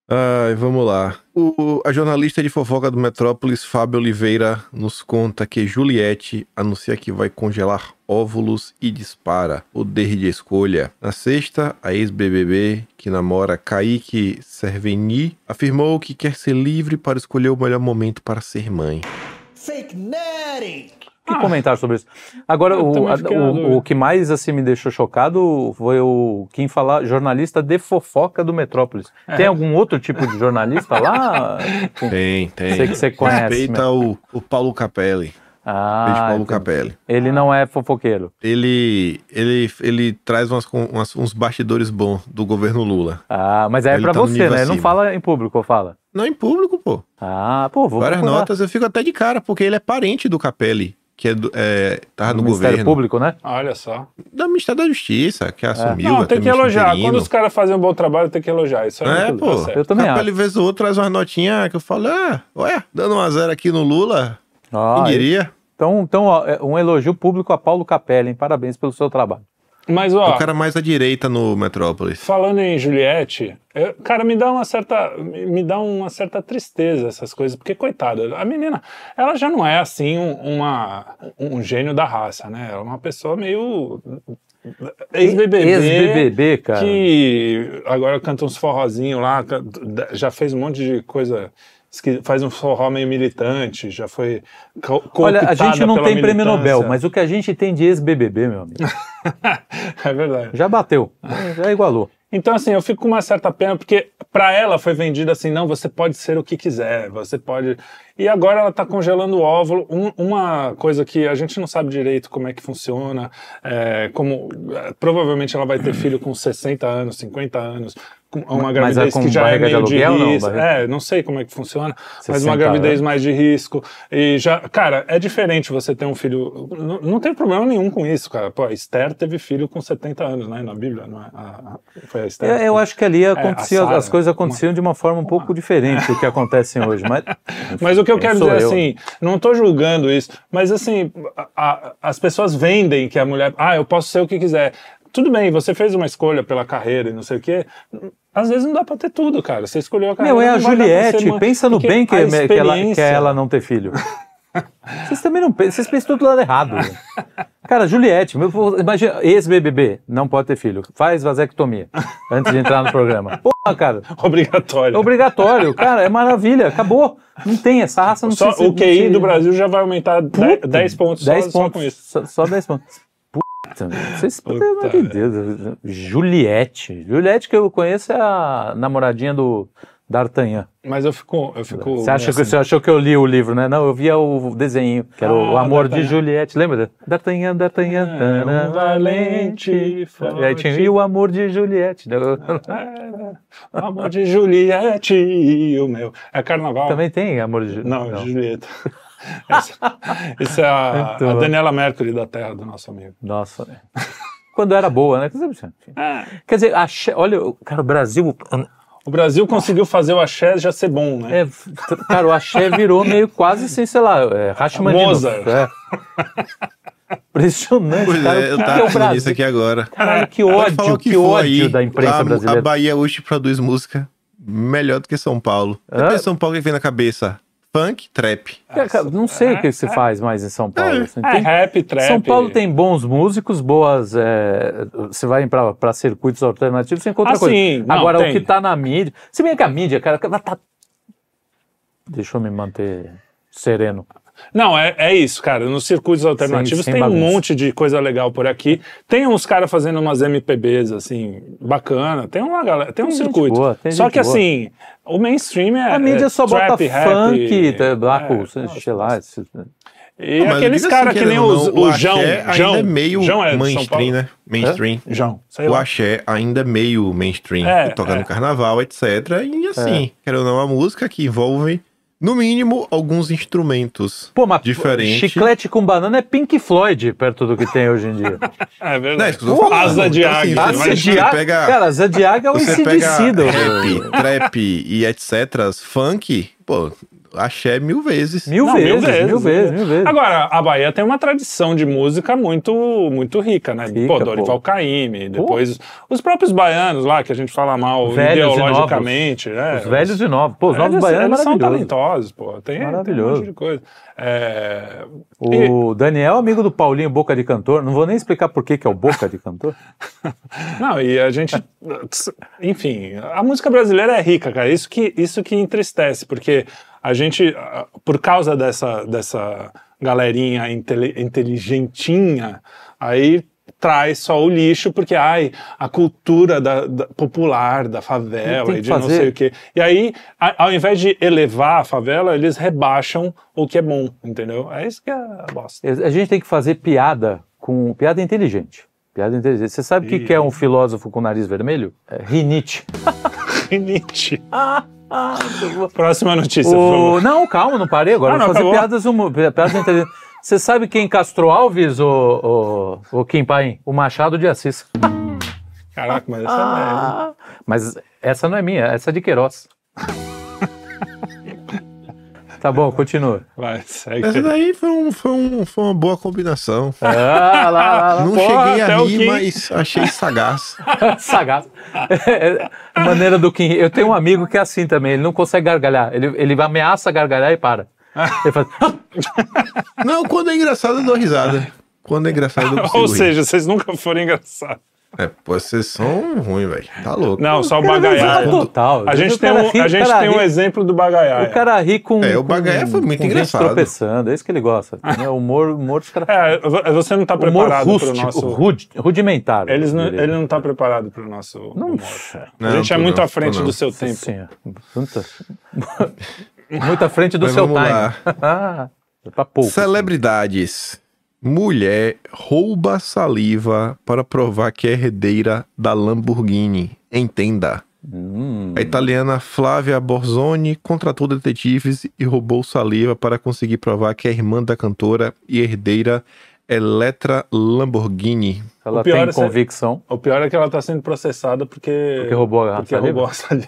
A: Ai, vamos lá. O, a jornalista de fofoca do Metrópolis, Fábio Oliveira, nos conta que Juliette anuncia que vai congelar óvulos e dispara poder de escolha. Na sexta, a ex-BBB, que namora Kaique Serveni, afirmou que quer ser livre para escolher o melhor momento para ser mãe.
D: Fake Nutty!
B: Que comentário sobre isso? Agora, o, a- o, o que mais assim me deixou chocado foi o Kim falar jornalista de fofoca do Metrópolis.
C: É.
B: Tem algum outro tipo de jornalista lá?
A: Tem, tem.
B: Sei que você conhece,
A: Respeita o, o Paulo Capelli. Beijo,
B: Ah,
A: Paulo. Capelli.
B: ele não é fofoqueiro.
A: Ele, ele, ele traz umas, umas- uns bastidores bons do governo Lula.
B: Ah, mas é pra
A: tá
B: você, né? Ele não fala em público, ou fala?
A: Não em público, pô.
B: Ah, pô, vou
A: Várias
B: procurar.
A: notas. Eu fico até de cara, porque ele é parente do Capelli, que é, do, é tava no,
B: no Ministério
A: governo.
B: Público, né?
C: Olha só.
A: Da Ministério da Justiça, que assumiu.
C: Não, tem que elogiar.
A: interino.
C: Quando os caras fazem um bom trabalho, tem que elogiar. Isso é,
A: É, pô.
C: tá.
B: Eu também
A: Capelli
B: acho.
A: vez ou outra traz umas notinhas que eu falo, ah, ué, dando uma zero aqui no Lula,
B: Ah,
A: quem diria?
B: Então, então ó, é um elogio público a Paulo Capelli, hein? Parabéns pelo seu trabalho.
C: Mas,
A: É
C: ó,
A: o cara mais à direita no Metrópolis.
C: falando em Juliette, eu- cara, me dá uma certa me dá uma certa tristeza essas coisas, porque coitada, a menina, ela já não é assim um, uma, um gênio da raça, né? Ela é uma pessoa meio ex-BBB,
B: Ex-BBB, cara.
C: que agora canta uns forrozinhos lá, já fez um monte de coisa esqui- faz um forró meio militante, já foi co
B: Olha, a gente não tem prêmio
C: militância.
B: Nobel, mas o que a gente tem de ex-BBB, meu amigo,
C: é verdade.
B: já bateu, já igualou.
C: Então, assim, eu fico com uma certa pena, porque pra ela foi vendido assim, não, você pode ser o que quiser, você pode. E agora ela tá congelando o óvulo. Um- uma coisa que a gente não sabe direito como é que funciona, é, como. é, provavelmente ela vai ter filho com 60 anos, 50 anos. Uma
B: é
C: gravidez
B: com
C: que já é
B: barriga de
C: meio de,
B: aluguel, não,
C: risco.
B: barriga?
C: É, não sei como é que funciona, mas
B: 60
C: uma gravidez mais de risco. E já, cara, é diferente você ter um filho. Não, não tem problema nenhum com isso, cara. Pô, a Esther teve filho com 70 anos, né? Na Bíblia, não é? A- a- foi a Esther.
B: Eu, eu acho que ali acontecia,
C: É, a Sarah,
B: as coisas aconteciam de uma forma um pouco diferente do que acontecem hoje, mas
C: Mas o que eu
B: Quem
C: quero dizer
B: eu?
C: assim, não estou julgando isso, mas assim, a- a- as pessoas vendem que a mulher, ah, eu posso ser o que quiser. Tudo bem, você fez uma escolha pela carreira e não sei o quê. Às vezes não dá pra ter tudo, cara. Você escolheu a carreira.
B: Meu, é a Juliette. Pensa no
C: Porque
B: bem que,
C: a
B: é- que, ela, que é
C: experiência-
B: ela não ter filho. Vocês também não pensam, vocês pensam tudo do lado errado. velho. Cara, Juliette, meu, imagina, ex-BBB, não pode ter filho, faz vasectomia antes de entrar no programa. Porra, cara,
C: Obrigatório.
B: é obrigatório, cara, é maravilha, acabou. Não tem, essa raça não
C: Só,
B: se-
C: o QI
B: se-
C: do Brasil já vai aumentar 10,
B: Puta,
C: 10 pontos,
B: 10
C: só, só
B: pontos,
C: com isso.
B: Só, só 10 pontos. Puta, vocês, pelo amor de Deus. Juliette. Juliette que eu conheço é a namoradinha do, D'Artagnan.
C: Mas eu fico. Eu fico
B: Você, acha que,
C: assim,
B: você achou que eu li o livro, né? Não, eu via o desenho, que era o
C: Ah,
B: Amor de. Juliette. Lembra? D'Artagnan, D'Artagnan.
C: É, um valente,
B: E aí tinha,
C: forte.
B: e o Amor de Juliette.
C: É, amor de Juliette e o meu. É carnaval.
B: Também tem Amor de Juliette.
C: Não, Julieta. Essa, isso é a, a. Daniela Mercury da Terra, do nosso amigo.
B: Nossa. né? Quando era boa, né? Quer dizer, Quer dizer, axé- olha, cara, o Brasil.
C: O Brasil conseguiu fazer o axé já ser bom, né?
B: É, cara, o axé virou meio quase assim, sei lá, é, Rachmaninoff.
C: Mozart.
B: É. Impressionante,
A: Pois
B: cara.
A: é, eu
B: que
A: tava
B: que é o
A: pensando nisso
B: Brasil?
A: aqui agora.
B: Caralho, que ódio,
A: o
B: que,
A: for
B: ódio
A: aí.
B: da imprensa
A: a,
B: brasileira.
A: A Bahia hoje produz música melhor do que São Paulo. Depois de São Paulo que vem na cabeça? Funk, trap.
B: Não sei o que se faz mais em São Paulo. assim.
C: É
B: Tem-
C: rap, trap.
B: São Paulo tem bons músicos, boas. é, você vai para circuitos alternativos, você encontra
C: Ah,
B: coisa.
C: sim. Não,
B: Agora,
C: tem.
B: o que tá na mídia. Se bem que a mídia, cara, ela tá. Deixa eu me manter sereno.
C: Não, é, é isso, cara. Nos circuitos alternativos
B: sem
C: tem um
B: bagunça.
C: monte de coisa legal por aqui. Tem uns caras fazendo umas MPBs, assim, bacana. Tem uma galera, tem um
B: Tem gente
C: circuito.
B: boa, tem
C: Só que
B: boa.
C: assim, o mainstream é.
B: A mídia
C: é
B: só bota
C: trap, rap,
B: funk, tá, lá,
C: é,
B: com,
C: nossa,
B: sei lá. esse-
C: E
A: Não,
C: aqueles caras
A: assim,
C: que nem os,
A: não,
C: o
A: axé
C: João.
A: ainda
C: João
A: é meio
C: João é
A: mainstream, né? Mainstream.
C: João, sei
A: O axé ainda é meio mainstream.
C: É,
A: toca
C: é.
A: no carnaval, etc. E assim, querendo ou não, a música que envolve, no mínimo, alguns instrumentos
B: Pô, mas
A: diferentes.
B: chiclete com banana é Pink Floyd perto do que tem hoje em dia.
C: É
A: Não, é
C: verdade.
A: que eu tô falando.
C: Asa de
A: Então, assim,
C: águia.
A: você
C: Asa de
B: águia.
A: pega-
B: Cara, Asa de águia é o do-
A: rap, trap e etc. Funk, pô, axé mil vezes.
B: Mil,
C: Não,
B: vezes, mil vezes, mil vezes.
C: Agora, a Bahia tem uma tradição de música muito, muito rica, né?
B: Rica,
C: pô,
B: pô.
C: Dorival Caymmi, depois os próprios baianos lá, que a gente fala mal
B: Velhos e
C: ideologicamente, né?
B: Os velhos e novos. Pô, os novos baianos
C: eles
B: é
C: são
B: maravilhoso.
C: talentosos, pô. Tem, tem um
B: Maravilhoso.
C: monte de coisa. É, e-
B: O Daniel, amigo do Paulinho Boca de Cantor, não vou nem explicar por que, que é o Boca de Cantor.
C: Não, e a gente. Enfim, a música brasileira é rica, cara. Isso que, isso que entristece, porque a gente, ah, por causa dessa, dessa galerinha inteligentinha, aí traz só o lixo, porque ai, a cultura da, da- popular da favela e de não
B: fazer-
C: sei o quê. E aí, a- ao invés de elevar a favela, eles rebaixam o que é bom, entendeu? É isso que é a bosta.
B: A gente tem que fazer piada com piada inteligente. Piada inteligente. Você sabe o que, que é um filósofo com nariz vermelho? É rinite.
C: Rinite. Próxima notícia,
B: O... Não, calma, não parei agora.
C: Ah,
B: eu vou
C: não,
B: fazer piadas, humo- piadas inteligentes. Você sabe quem castrou Alves, o, o, o Kim Paim? O Machado de Assis.
C: Caraca, mas essa é velha.
B: Mas essa não é minha, essa é de Queiroz. Tá bom, continua.
C: Vai, segue.
A: Essa daí foi, um- foi um- foi uma boa combinação.
B: Ah, lá, lá, lá.
A: Não
C: porra,
A: cheguei a rir, mas achei sagaz.
B: Sagaz. É, a maneira do Kim. Eu tenho um amigo que é assim também, ele não consegue gargalhar. Ele, ele ameaça gargalhar e para. Ele faz.
A: Não, quando é engraçado eu dou risada. Quando é engraçado eu
C: Ou
A: rir.
C: seja, vocês nunca foram engraçados.
A: É, pô, vocês são ruins, velho. Tá louco.
C: Não, só o bagaiá.
B: total.
C: A gente
B: O
C: tem um,
B: ri,
C: a
B: o
C: gente tem um
B: ri.
C: exemplo do bagaiá.
B: O cara ri com.
A: É, o Bagaiá foi muito
B: com gente
A: engraçado.
B: tropeçando, é isso que ele gosta. Né? Humor, humor dos caras.
C: É, vo- você não está
B: humor
C: preparado para o
B: rústico,
C: nosso.
B: rudi- rudimentar.
C: Eles não, ele não está preparado para o nosso.
B: Não,
C: humor.
A: Não,
C: a gente é muito
A: não,
C: à frente do seu tempo.
B: Senhora. Muita, muito à frente do
A: Mas
B: seu
A: vamos
B: time.
A: lá.
B: Ah, é pra pouco.
A: Celebridades. Mulher rouba saliva para provar que é herdeira da Lamborghini. Entenda.
B: Hum.
A: A italiana Flávia Borzoni contratou detetives e roubou saliva para conseguir provar que é irmã da cantora e herdeira Eletra Lamborghini.
B: Ela
C: O pior
B: tem
C: é ser-
B: convicção.
C: O pior é que ela está sendo processada porque.
B: Porque roubou a
C: porque
B: saliva?
C: roubou a saliva.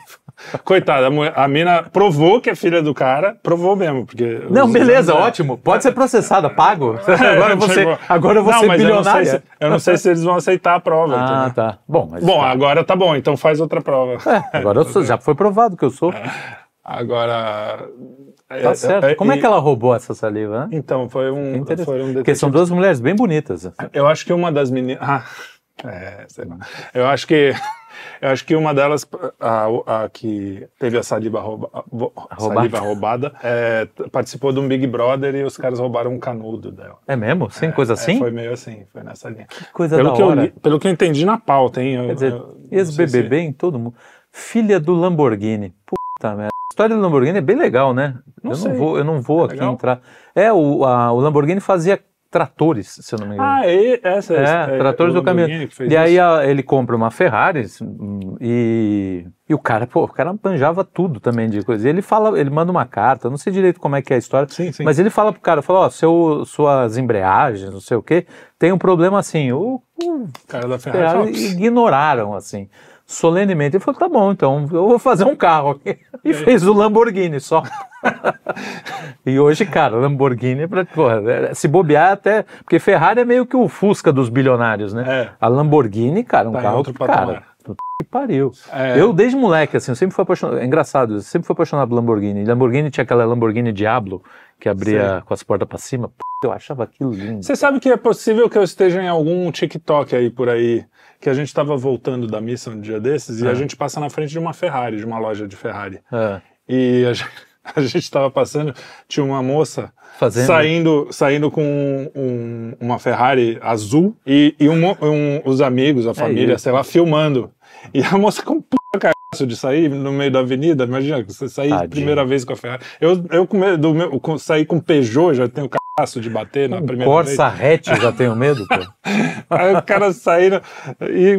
C: Coitada, a, mina provou que é filha do cara, provou mesmo. Porque
B: Não, beleza,
C: é.
B: ótimo. Pode ser processada, pago. Agora você, agora eu vou
C: Não, eu não se- Eu não, sei se eles vão aceitar a prova.
B: Ah, tá. Bom, mas
C: Bom, agora tá bom, então faz outra prova.
B: é, agora eu sou- já foi provado que eu sou.
C: Agora.
B: Tá certo. Como é que
C: ela.
B: roubou essa saliva? né?
C: Então, foi um. Foi um
B: Porque são duas mulheres bem bonitas.
C: Eu acho que uma das meninas. Ah, é, sei lá. Eu acho que. Eu acho que uma delas, a, a que teve a saliva, rouba,
B: Roubada.
C: saliva roubada, é, participou de um Big Brother e os caras roubaram um canudo dela.
B: É mesmo? Sem coisa
C: É,
B: assim?
C: foi meio assim, foi nessa linha.
B: Coisa
C: Pelo
B: da
C: que, eu
B: hora.
C: li- pelo que eu entendi na pauta, hein? eu-
B: Quer dizer,
C: eu
B: ex-BBB
C: se-
B: em todo mundo. Filha do Lamborghini. Puta merda. A história do Lamborghini é bem legal, né?
C: Não
B: eu,
C: sei.
B: não vou, eu não vou
C: É
B: aqui
C: legal?
B: entrar. É, o, a- o Lamborghini fazia tratores, se eu não me engano.
C: Ah, e essa
B: É, tratores
C: o
B: do caminhão. E aí a- ele compra uma Ferrari e, e o cara, pô, o cara manjava tudo também de coisa. E ele fala, ele manda uma carta, não sei direito como é que é a história,
C: Sim, sim.
B: mas ele fala pro cara, fala, ó, seu, suas embreagens, não sei o quê, tem um problema assim. O, o
C: cara da Ferrari.
B: Ferrari ignoraram, assim, solenemente. Ele falou, tá bom, então eu vou fazer um carro aqui. E fez o Lamborghini só. e hoje, cara, Lamborghini é pra, porra, é- se bobear até, porque Ferrari é meio que o Fusca dos bilionários, né?
C: É.
B: A Lamborghini, cara, um
C: Tá
B: carro
C: outro
B: que, cara, que pariu.
C: É.
B: Eu, desde moleque, assim, eu sempre fui apaixonado, é engraçado, eu sempre fui apaixonado por Lamborghini. Lamborghini tinha aquela Lamborghini Diablo, que abria com as portas pra cima, eu achava aquilo lindo.
C: Você sabe que é possível que eu esteja em algum TikTok aí por aí, que a gente estava voltando da missa um dia desses e
B: Ah.
C: a gente passa na frente de uma Ferrari, de uma loja de Ferrari.
B: É,
C: E a gente, estava passando, tinha uma moça
B: Fazendo-
C: saindo, saindo com um- uma Ferrari azul e, e um os amigos, a família,
B: isso.
C: sei lá, filmando. E a moça com um puta cagaço de sair no meio da avenida, imagina, você sair
B: Tadinho.
C: primeira vez com a Ferrari. Eu, eu com medo do meu, com, sair com Peugeot, já tenho cagaço de bater na
B: um
C: primeira vez.
B: Corsa hatch, eu já tenho medo, pô.
C: Aí o cara saindo. E,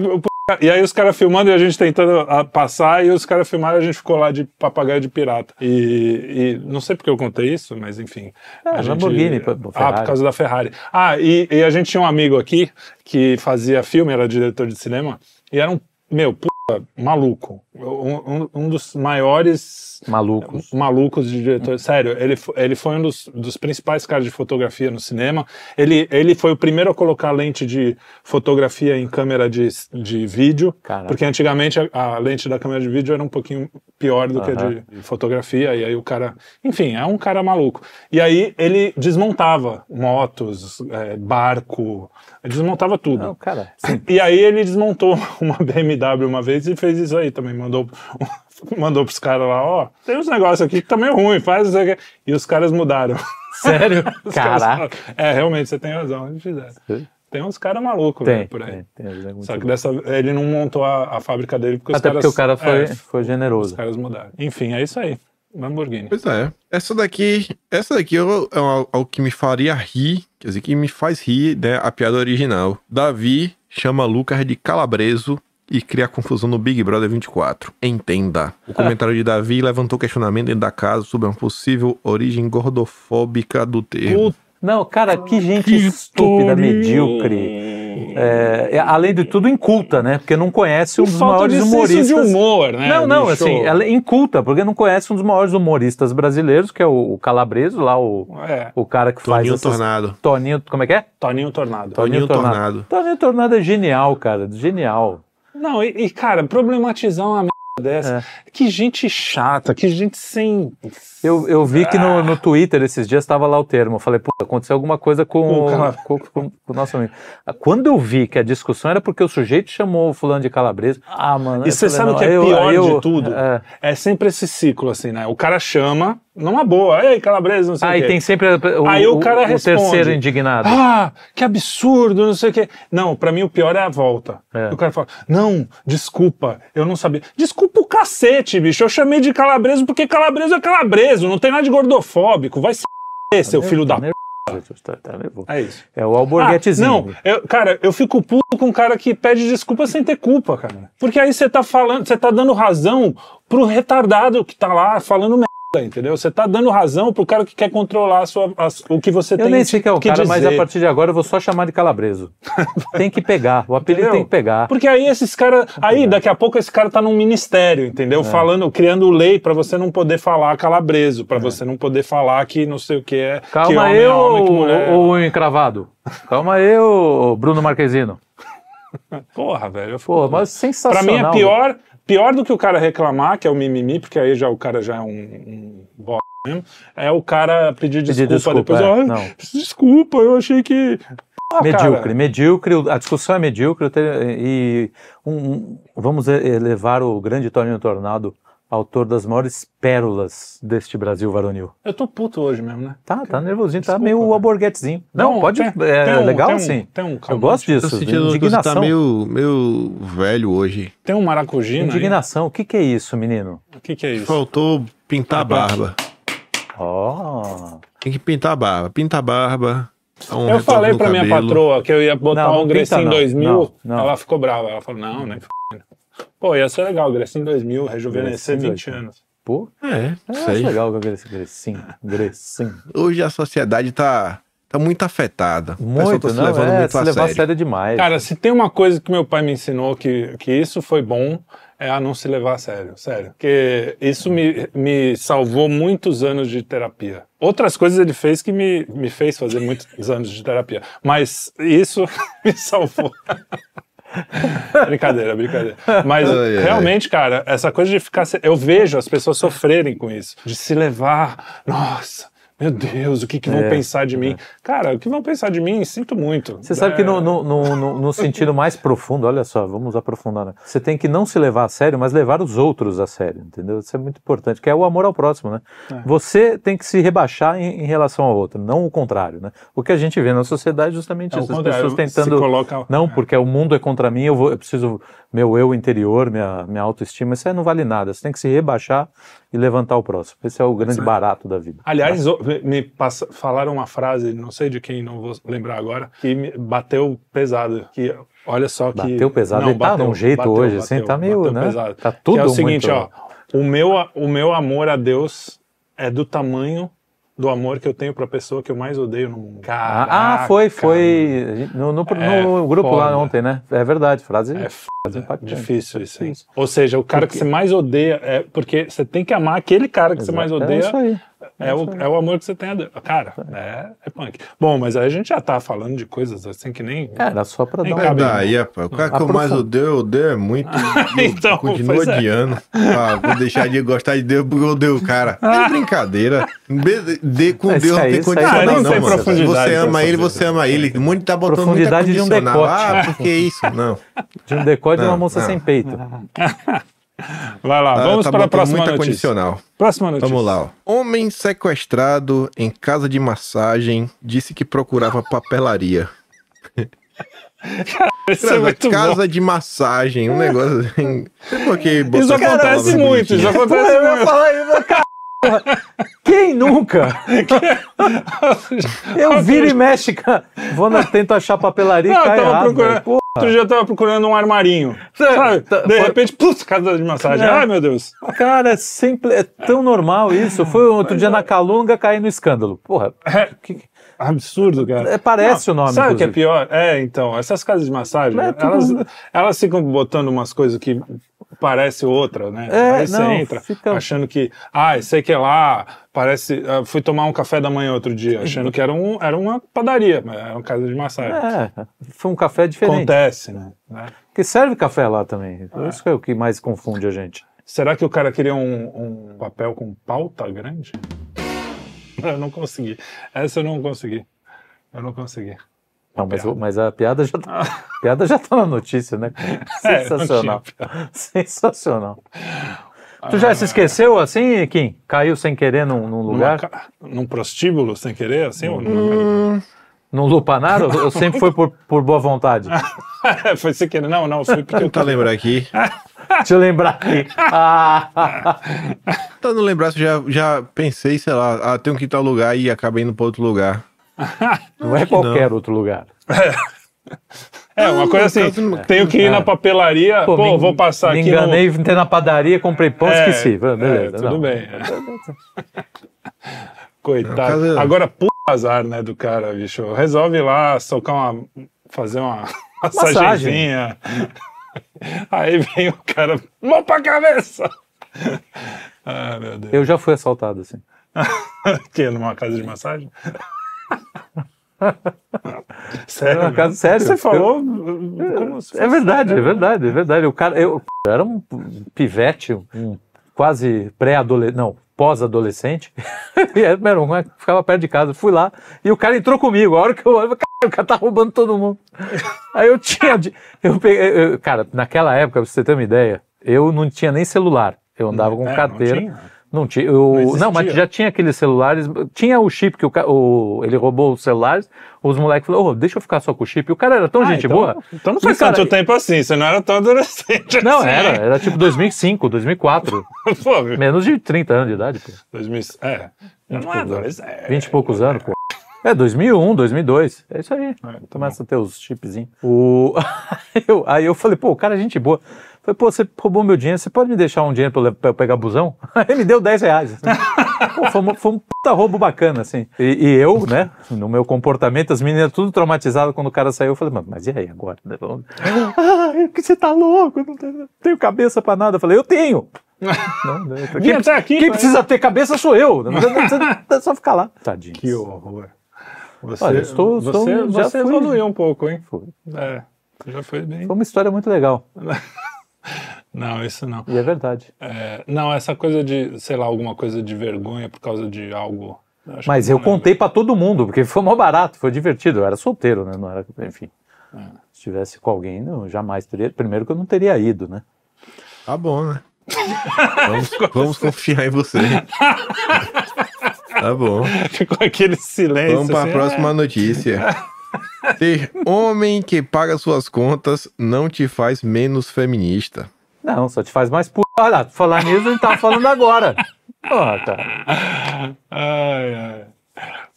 C: e aí os caras filmando e a gente tentando ah, passar, e os caras filmaram e a gente ficou lá de papagaio de pirata. E, e não sei porque eu contei isso, mas enfim.
B: Ah,
C: a gente-
B: Lamborghini, pô,
C: Ah, por causa da Ferrari. Ah, e, e a gente tinha um amigo aqui que fazia filme, era diretor de cinema, e era um, meu, puta, maluco. Um, um- dos maiores
B: Malucos.
C: malucos de diretor. Sério, ele, ele foi um dos, dos principais caras de fotografia no cinema. Ele, ele foi o primeiro a colocar lente de fotografia em câmera de, de vídeo,
B: Caraca.
C: porque antigamente a, a lente da câmera de vídeo era um pouquinho pior do que a de, fotografia, e aí o cara. Enfim, é um cara maluco. E aí ele desmontava motos, é, barco, desmontava tudo.
B: Não, cara,
C: E aí ele desmontou uma BMW uma vez e fez isso aí também. Mandou, mandou pros caras lá, ó, tem uns negócios aqui que tá meio ruim, faz isso aqui. E os caras mudaram.
B: sério?
C: Os caras
B: Caraca.
C: é, realmente, você tem razão, eles fizeram. Tem uns caras malucos
B: Tem,
C: né, por aí.
B: tem, tem, muito
C: Só que
B: bom.
C: dessa ele não montou a, a fábrica dele porque
B: Até
C: os caras...
B: porque o cara foi,
C: é,
B: foi
C: os
B: generoso.
C: caras mudaram. Enfim, é isso aí. Lamborghini.
A: Pois é. Essa daqui, essa daqui é o- é que me faria rir, quer dizer, que me faz rir, né? A piada original. Davi chama Lucas de calabreso e cria confusão no Big Brother 24. Entenda. O comentário de Davi levantou questionamento dentro da casa sobre uma possível origem gordofóbica do termo.
B: Não, cara, que gente estúpida, medíocre. É, é, além de tudo, inculta, né? Porque não conhece um dos
C: falta
B: maiores
C: de senso
B: humoristas.
C: de humor, né,
B: Não, não,
C: bicho?
B: assim, ela é inculta, porque não conhece um dos maiores humoristas brasileiros, que é o, o Calabreso, lá, o,
C: É,
B: o cara que faz.
A: Toninho
B: essas-
A: Tornado.
B: Toninho, como é que é?
C: Toninho Tornado.
A: Toninho Tornado.
B: Toninho Tornado é genial, cara, genial.
C: Não, e, e, cara, problematizar uma merda dessa. Que gente chata, que gente sem.
B: Eu, eu vi que no, no Twitter esses dias estava lá o termo. Eu falei, puta, aconteceu alguma coisa com,
C: o
B: com, com- com o nosso amigo. Ah, Quando eu vi que a discussão era porque o sujeito chamou o fulano de calabresa. Ah, mano.
C: E você sabe o que é
B: eu-
C: pior
B: eu-
C: de tudo?
B: é.
C: É. sempre esse ciclo, assim, né? O cara chama, numa boa, ei, calabresa, não sei o
B: Aí
C: quê.
B: tem sempre o,
C: Aí o cara responde.
B: terceiro indignado.
C: Ah, que absurdo, não sei o quê. Não, pra mim o pior é a volta.
B: É.
C: O cara fala, não, desculpa, eu não sabia. Desculpa o cacete, bicho. Eu chamei de calabreso porque calabreso é calabreso, não tem nada de gordofóbico. Vai se f***, seu filho da
B: Tá
C: p.
B: nervoso, tá- tá.
C: É isso.
B: É o
C: Ah,
B: alborguetezinho.
C: não, eu- cara, eu fico puto com um cara que pede desculpa sem ter culpa, cara. Porque aí você tá falando, você tá dando razão pro retardado que tá lá falando merda, entendeu? Você tá dando razão pro cara que quer controlar a sua, a- o que você
B: Eu
C: tem
B: nem sei que é o
C: que
B: cara, mas a
C: dizer.
B: partir de agora eu vou só chamar de calabreso. tem que pegar, o apelido
C: Entendeu?
B: tem que pegar.
C: Porque aí esses caras. Aí, daqui a pouco, esse cara tá num ministério,
B: É.
C: entendeu? Falando, criando lei pra você não poder falar calabreso, pra você não poder falar que não sei o que é. que
B: É. Calma
C: homem
B: aí,
C: é homem, que mulher. é-
B: ô encravado. Calma aí, ô Bruno Marquezino.
C: Porra, velho. eu puto.
B: mas
C: Pra
B: sensacional.
C: mim é pior, pior do que o cara reclamar, que é o mimimi, porque aí já o cara já é um, um bosta mesmo, é o cara pedir desculpa,
B: desculpa,
C: depois.
B: é,
C: "Ai,
B: não.
C: Desculpa, eu achei que. Ah,
B: Medíocre,
C: cara,
B: medíocre, a discussão é medíocre e um- vamos elevar o grande Toninho Tornado autor das maiores pérolas deste Brasil varonil.
C: Eu tô puto hoje mesmo, né?
B: Tá, tá nervosinho, tá
C: Desculpa,
B: meio
C: velho.
B: alborguetezinho. Não,
C: Não,
B: pode.
C: tem-
B: é
C: tem um-
B: legal
C: tem um-
B: sim.
C: tem um
B: Eu gosto disso.
A: sentindo que você
B: Indignação.
A: tá meio, meio velho hoje.
C: Tem um maracujina aí.
B: Indignação. O que, que é isso, menino?
C: O que que é isso?
A: Faltou pintar a barba.
B: Ó.
A: Tem que pintar a barba. Pinta a barba. um
C: Eu falei pra minha
A: cabelo.
C: patroa que eu ia botar
B: Não,
C: um Grecinho
B: não.
C: 2000.
B: Não, não.
C: Ela ficou brava. Ela falou, não, nem f***. Pô, ia ser legal, Grecinho 2000, rejuvenescer
B: Grecinho
C: 20 anos.
B: Pô,
A: É,
B: acho legal o Grecinho. Grecinho.
A: Hoje a sociedade tá, tá muito afetada.
B: Muito,
A: tá se
B: não,
A: levando
B: é,
A: muito
B: se
A: a
B: levar a
A: sério.
B: sério demais.
C: Cara, se tem uma coisa que meu pai me ensinou que, que isso foi bom, é a não se levar a sério, sério. Porque isso me, me salvou muitos anos de terapia. Outras coisas ele fez que me, me fez fazer muitos anos de terapia. Mas isso me salvou. brincadeira, brincadeira. Mas
A: Ai, ai.
C: realmente, cara, essa coisa de ficar. Eu vejo as pessoas sofrerem com isso. De se levar. Nossa. Meu Deus, o que, que vão
B: É,
C: pensar de mim? Cara, o que vão pensar de mim? Sinto muito.
B: Você sabe que
C: É,
B: no, no, no, no- sentido mais profundo, olha só, vamos aprofundar. Né? Você tem que não se levar a sério, mas levar os outros a sério, entendeu? Isso é muito importante, que é o amor ao próximo, né?
C: É.
B: Você tem que se rebaixar em, em relação ao outro, não o contrário, né? O que a gente vê na sociedade é justamente
C: É
B: isso, as pessoas tentando...
C: coloca-
B: Não,
C: é.
B: porque o mundo é contra mim, eu, vou, eu preciso... Meu eu interior, minha, minha autoestima, isso aí não vale nada. Você tem que se rebaixar e levantar o próximo. Esse é o grande barato da vida.
C: Aliás, o- me passa- falaram uma frase, não sei de quem, não vou lembrar agora, que me bateu pesado. Que olha só que.
B: Bateu pesado,
C: Não,
B: ele tá num jeito hoje, assim, tá meio,
C: bateu
B: né?
C: pesado.
B: Tá
C: Que é
B: tudo
C: o seguinte,
B: muito-
C: ó. O meu, o meu amor a Deus é do tamanho do amor que eu tenho pra pessoa que eu mais odeio no mundo.
B: Ah,
C: Caraca,
B: ah, foi, foi no, no,
C: É
B: no grupo lá
C: foda.
B: ontem, né? É verdade, frase,
C: É
B: frase impactante.
C: difícil isso aí. Ou seja, o cara que você mais odeia é porque você tem que amar aquele cara que você mais
B: Exato.
C: odeia.
B: É isso aí.
C: É o, é o amor que você tem a Deus. Cara, é, é punk. Bom, mas aí a gente já tá falando de coisas assim que nem.
B: É, Era só pra
C: Nem
B: dar
A: É
B: um...
C: cabe.
A: daí, rapaz. O cara que eu mais odeio, eu odeio é muito.
C: Então,
A: continuo
C: pois é.
A: odiando. Ah, vou deixar de gostar de Deus porque eu odeio o cara. É brincadeira. Be- De, com Deus não tem condição,
C: Ah,
A: não,
C: não
A: mano. Você ama ele, você ama ele. Muito tá botando
B: Profundidade
A: muita
B: de um decote.
A: Ah, por que isso? Não.
B: De um decote de uma moça
A: não.
B: sem peito.
C: Vai lá,
A: Ah,
C: vamos
A: tá
C: para a próxima
A: muita
C: notícia.
A: condicional.
C: Próxima notícia.
A: Vamos lá, ó. Homem sequestrado em casa de massagem disse que procurava papelaria.
C: Isso é muito bom.
A: casa de massagem, um negócio assim. Não sei por que botou
C: Isso acontece muito, isso acontece
B: eu ia
C: muito.
B: falar isso, cara. Quem nunca? Eu viro e mexe, cara. Vou na, tento achar papelaria
C: Não,
B: e cai
C: tava
B: errado.
C: procurando. Outro dia eu tava procurando um armarinho. Sabe?
B: tá-
C: De repente, putz, casa de massagem.
B: É.
C: Ai, meu Deus.
B: Cara, é, sempre, é tão normal isso. Foi outro dia na Calunga cair no escândalo. Porra,
C: É,
B: que-
C: absurdo, cara.
B: É, parece o nome,
C: Sabe o que é pior? É, então, essas casas de massagem,
B: É tudo-
C: elas, elas ficam botando umas coisas que parece outra, né?
B: É,
C: Aí você entra
B: fica-
C: achando que, ah, sei que é lá, parece. ah, fui tomar um café da manhã outro dia, achando que era, um, era uma padaria, mas era uma casa de massagem.
B: é, foi um café diferente.
C: Acontece, né? né?
B: Porque serve café lá também.
C: É.
B: Isso é o que mais confunde a gente.
C: Será que o cara queria um, um papel com pauta grande? Eu não consegui. Essa eu não consegui. Eu não consegui.
B: Não, mas,
C: Piada.
B: mas a piada já, tá, a piada já tá na notícia, né?
C: É,
B: Sensacional.
C: não
B: Sensacional. Tu já se esqueceu assim, Kim? Caiu sem querer num, num lugar?
C: Num prostíbulo, sem querer, assim? ou numa
B: Num lupanar? Ou ou sempre foi por, por boa vontade?
C: Foi sem querer. Não, não, foi porque eu
A: Tentar lembrar aqui.
B: Deixa eu lembrar aqui. Ah,
A: Tentando lembrar se eu já, já pensei, sei lá, ah, tenho que ir tal lugar e acabei indo para outro lugar.
B: não é
A: que não.
B: qualquer outro lugar.
C: É, uma coisa assim,
A: não-
C: tenho que ir na papelaria, pô,
B: me,
C: vou passar
B: me
C: aqui
B: enganei, entrei na padaria, comprei pão,
C: É,
B: esqueci. Beleza,
C: é, tudo
B: não.
C: bem. é. Coitado.
A: caso-
C: Agora, puta azar, né, do cara, bicho. Resolve lá socar uma... fazer uma massagenzinha. Aí vem o cara, mão pra cabeça! Ah, meu Deus.
B: Eu já fui assaltado, assim.
C: Que, numa casa de massagem? Sério?
B: Numa casa- sério.
C: Você falou como se
B: É verdade, é verdade, é verdade. O cara, eu, eu era um pivete, um quase pré-adolescente, não, pós-adolescente. e era, um ficava perto de casa. Fui lá e o cara entrou comigo. A hora que eu olho, o cara tá roubando todo mundo. Aí eu tinha. de- Eu peguei, eu- cara, naquela época, pra você ter uma ideia, eu não tinha nem celular. Eu andava com
C: É,
B: carteira. Não tinha. o-
C: Não
B: Não, mas já tinha aqueles celulares. Tinha o chip que o, o- ele roubou os celulares. Os moleques falaram: "Ô, deixa eu ficar só com o chip. E o cara era tão
C: Ah,
B: gente
C: então,
B: boa.
C: Então não faz
B: cara,
C: tanto tempo assim, você não era tão adolescente
B: Não,
C: assim.
B: era. Era tipo 2005, 2004.
C: Pô,
B: menos de 30 anos de idade, pô.
C: 2000, é, já não é
B: poucos anos.
C: adolescente.
B: 20 e poucos anos, pô. É, 2001, 2002. É isso aí.
C: tá
B: Começa a ter os chipzinhos. O... eu, aí eu falei, pô, o cara é gente boa. Falei, pô, você roubou meu dinheiro, você pode me deixar um dinheiro pra eu, pra eu pegar busão? Aí ele me deu 10 reais. assim. Pô, foi, um, foi um puta roubo bacana, assim. E, e eu, né, no meu comportamento, as meninas tudo traumatizadas quando o cara saiu. Eu falei, mano, mas e aí agora? né? Ah, que você tá louco? Não tenho, não cabeça pra nada. Eu falei, eu tenho. Não, não,
C: Vim
B: quem,
C: até aqui,
B: quem
C: mas-
B: precisa ter cabeça sou eu. Não precisa- É só ficar lá. Tadinho.
C: Que horror. Você,
B: Olha, estou- estou-
C: você,
B: já
C: você evoluiu um pouco, hein?
B: Foi.
C: É, já foi bem.
B: Foi uma história muito legal.
C: Não, isso não.
B: E é verdade.
C: É, não, essa coisa de, sei lá, alguma coisa de vergonha por causa de algo. acho
B: Mas eu
C: não
B: contei pra todo mundo, porque foi mó barato, foi divertido. Eu era solteiro, né? Não era, enfim.
C: É.
B: Se tivesse com alguém, eu jamais teria. Primeiro que eu não teria ido, né?
A: Tá bom, né? Vamos, vamos confiar em você. Tá bom.
C: Ficou aquele silêncio.
A: Vamos para a
C: assim,
A: próxima notícia. Ter homem que paga suas contas não te faz menos feminista.
B: Não, só te faz mais p. Olha, falar nisso a gente tava falando agora. Porra, cara.
C: é. Ai, ai.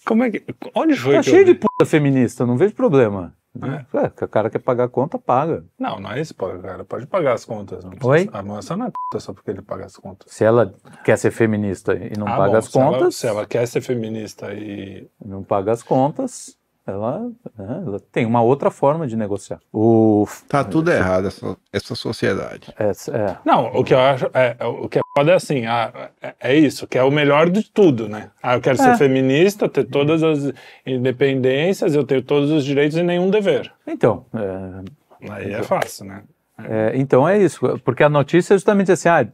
C: Como é que. Onde foi
B: Tá
C: que eu
B: cheio de
C: vi?
B: puta feminista, não vejo problema. É, que o cara quer pagar a conta, paga.
C: Não, não é isso, cara. Pode pagar as contas. Não
B: Oi?
C: A moça não é puta só porque ele paga as contas.
B: Se ela quer ser feminista e não
C: Ah,
B: paga
C: bom,
B: as
C: se ela-
B: contas,
C: se ela quer ser feminista e.
B: não paga as contas, ela, né, ela tem uma outra forma de negociar. O,
A: Tá tudo errado essa, essa sociedade.
B: é, é,
C: Não, o que eu acho. É, é- o que é foda é assim, ah, é, é isso, que é o melhor de tudo, né? Ah, eu quero
B: É.
C: ser feminista, ter todas as independências, eu tenho todos os direitos e nenhum dever.
B: então, é,
C: Aí é fácil, né?
B: É, então é isso, porque a notícia é justamente assim, ah,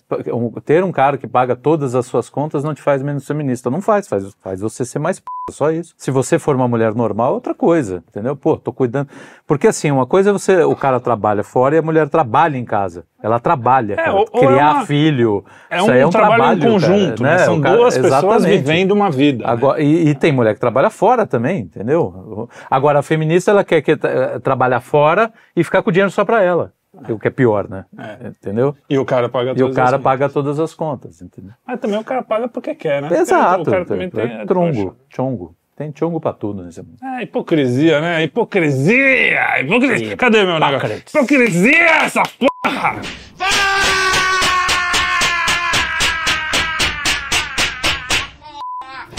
B: ter um cara que paga todas as suas contas não te faz menos feminista. Não faz, faz, faz você ser mais p, só isso. Se você for uma mulher normal, é outra coisa, entendeu? Pô, tô cuidando. Porque assim, uma coisa é você, o cara trabalha fora e a mulher trabalha em casa. Ela trabalha, cara,
C: ou- ou é
B: criar
C: uma-
B: filho.
C: É um,
B: é um
C: trabalho,
B: trabalho
C: em conjunto,
B: cara,
C: né? São
B: O cara-
C: duas pessoas
B: exatamente.
C: vivendo uma vida. né?
B: Agora, e, e tem mulher que trabalha fora também, entendeu? Agora, a feminista, ela quer, que, eh, trabalhar fora e ficar com o dinheiro só pra ela. O que é pior, né?
C: É.
B: Entendeu?
C: E o cara paga
B: E
C: todas
B: o cara
C: as
B: paga todas as contas, entendeu?
C: Mas também o cara paga porque quer, né?
B: Exato.
C: O cara também
B: é
C: tem. é,
B: trongo, chongo. Tem chongo pra tudo nesse mundo.
C: É hipocrisia, né? Hipocrisia! Hipocrisia! Cadê meu negócio? Hipocrisia, essa porra!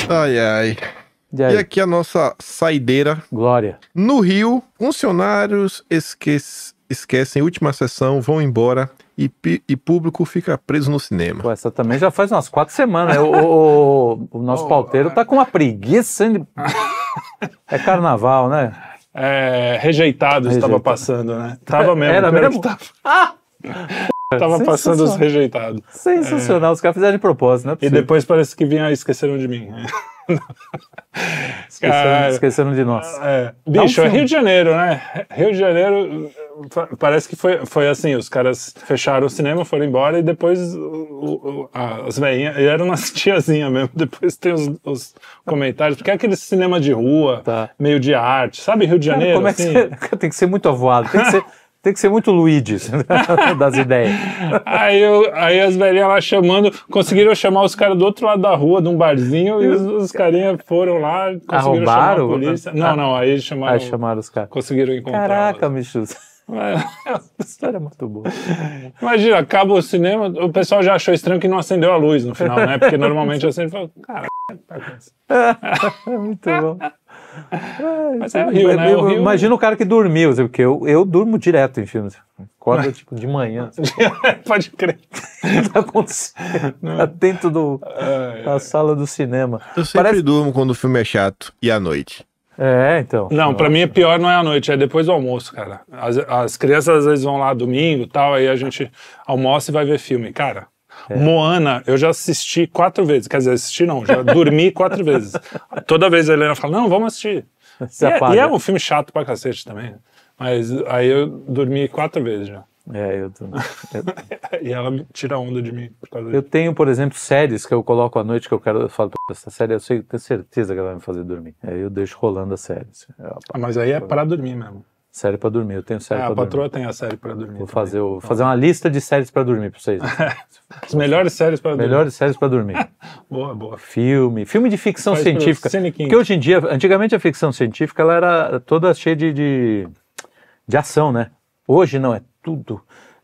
A: Ai, ai.
B: E
A: E aqui a nossa saideira.
B: Glória.
A: No Rio, funcionários esque- esquecem última sessão, vão embora e, e público fica preso no cinema.
B: Pô, essa também já faz umas quatro semanas. né? O, o- o- o nosso pauteiro tá com uma preguiça. hein, É carnaval, né?
C: É, rejeitado estava
B: Rejeitado.
C: passando, né? Tava mesmo.
B: Era mesmo?
C: que Tava,
B: Ah!
C: tava passando os rejeitados.
B: Sensacional. Os caras fizeram de propósito, né?
C: E depois parece que vinha esqueceram de mim.
B: esqueceram,
C: Cara,
B: esqueceram de nós.
C: É,
B: Dá um
C: bicho, é. Rio de Janeiro, né? Rio de Janeiro, parece que foi, foi assim, os caras fecharam o cinema, foram embora e depois o- o- a- as velhinhas, e eram umas tiazinhas mesmo, depois tem os, os comentários, porque é aquele cinema de rua,
B: Tá.
C: meio de arte, sabe Rio de
B: Cara,
C: Janeiro?
B: como é que
C: assim?
B: você... Tem que ser muito avoado. Tem que ser, tem que ser muito Luigi das ideias.
C: Aí, eu- aí as velhinhas lá chamando, conseguiram chamar os caras do outro lado da rua, de um barzinho, e os, os carinhas foram lá, conseguiram chamar a
B: Arrombaram?
C: polícia. Não, não, aí chamaram,
B: Aí chamaram os caras.
C: conseguiram encontrar.
B: Caraca, bicho.
C: Mas-
B: Essa história é muito boa.
C: Imagina, acaba o cinema, o pessoal já achou estranho que não acendeu a luz no final, né? Porque normalmente acende e fala, cara, tá acontecendo?"
B: É muito bom.
C: Mas é o Rio, né? O Rio-
B: Imagina o cara que dormiu, porque eu, eu durmo direto em filmes. Acorda tipo de manhã.
C: pode crer.
B: Tá acontecendo? Tá dentro do,
C: É,
B: da sala do cinema.
A: Eu sempre
B: Parece-
A: durmo quando o filme é chato e à noite.
B: É, então.
C: Não, pra mim é pior não é à noite, é depois do almoço, cara. As, as crianças às vezes vão lá domingo e tal, aí a gente almoça e vai ver filme. Cara,
B: É.
C: Moana, eu já assisti quatro vezes. Quer dizer, assisti não, já dormi quatro vezes. Toda vez a Helena fala, não, vamos assistir. E é, e é um filme chato pra cacete também. Mas aí eu dormi quatro vezes já.
B: É, eu, eu-
C: E ela me tira onda de mim por causa
B: eu tenho, por exemplo, séries que eu coloco à noite que eu quero. Eu falo, "Pô, essa série eu sei, tenho certeza que ela vai me fazer dormir. Aí eu deixo rolando a série. É uma
C: Ah, Mas aí é pra dormir mesmo.
B: Série pra dormir. Eu tenho série
C: É,
B: pra
C: a
B: dormir.
C: patroa tem a série pra dormir.
B: Vou
C: também.
B: fazer, o- fazer uma lista de séries pra dormir pra vocês.
C: As melhores séries pra dormir.
B: Melhores séries pra dormir.
C: Boa, boa.
B: Filme, filme de ficção
C: Faz
B: científica. Porque hoje em dia, antigamente a ficção científica ela era toda cheia de, de, de ação, né? Hoje não, é tudo.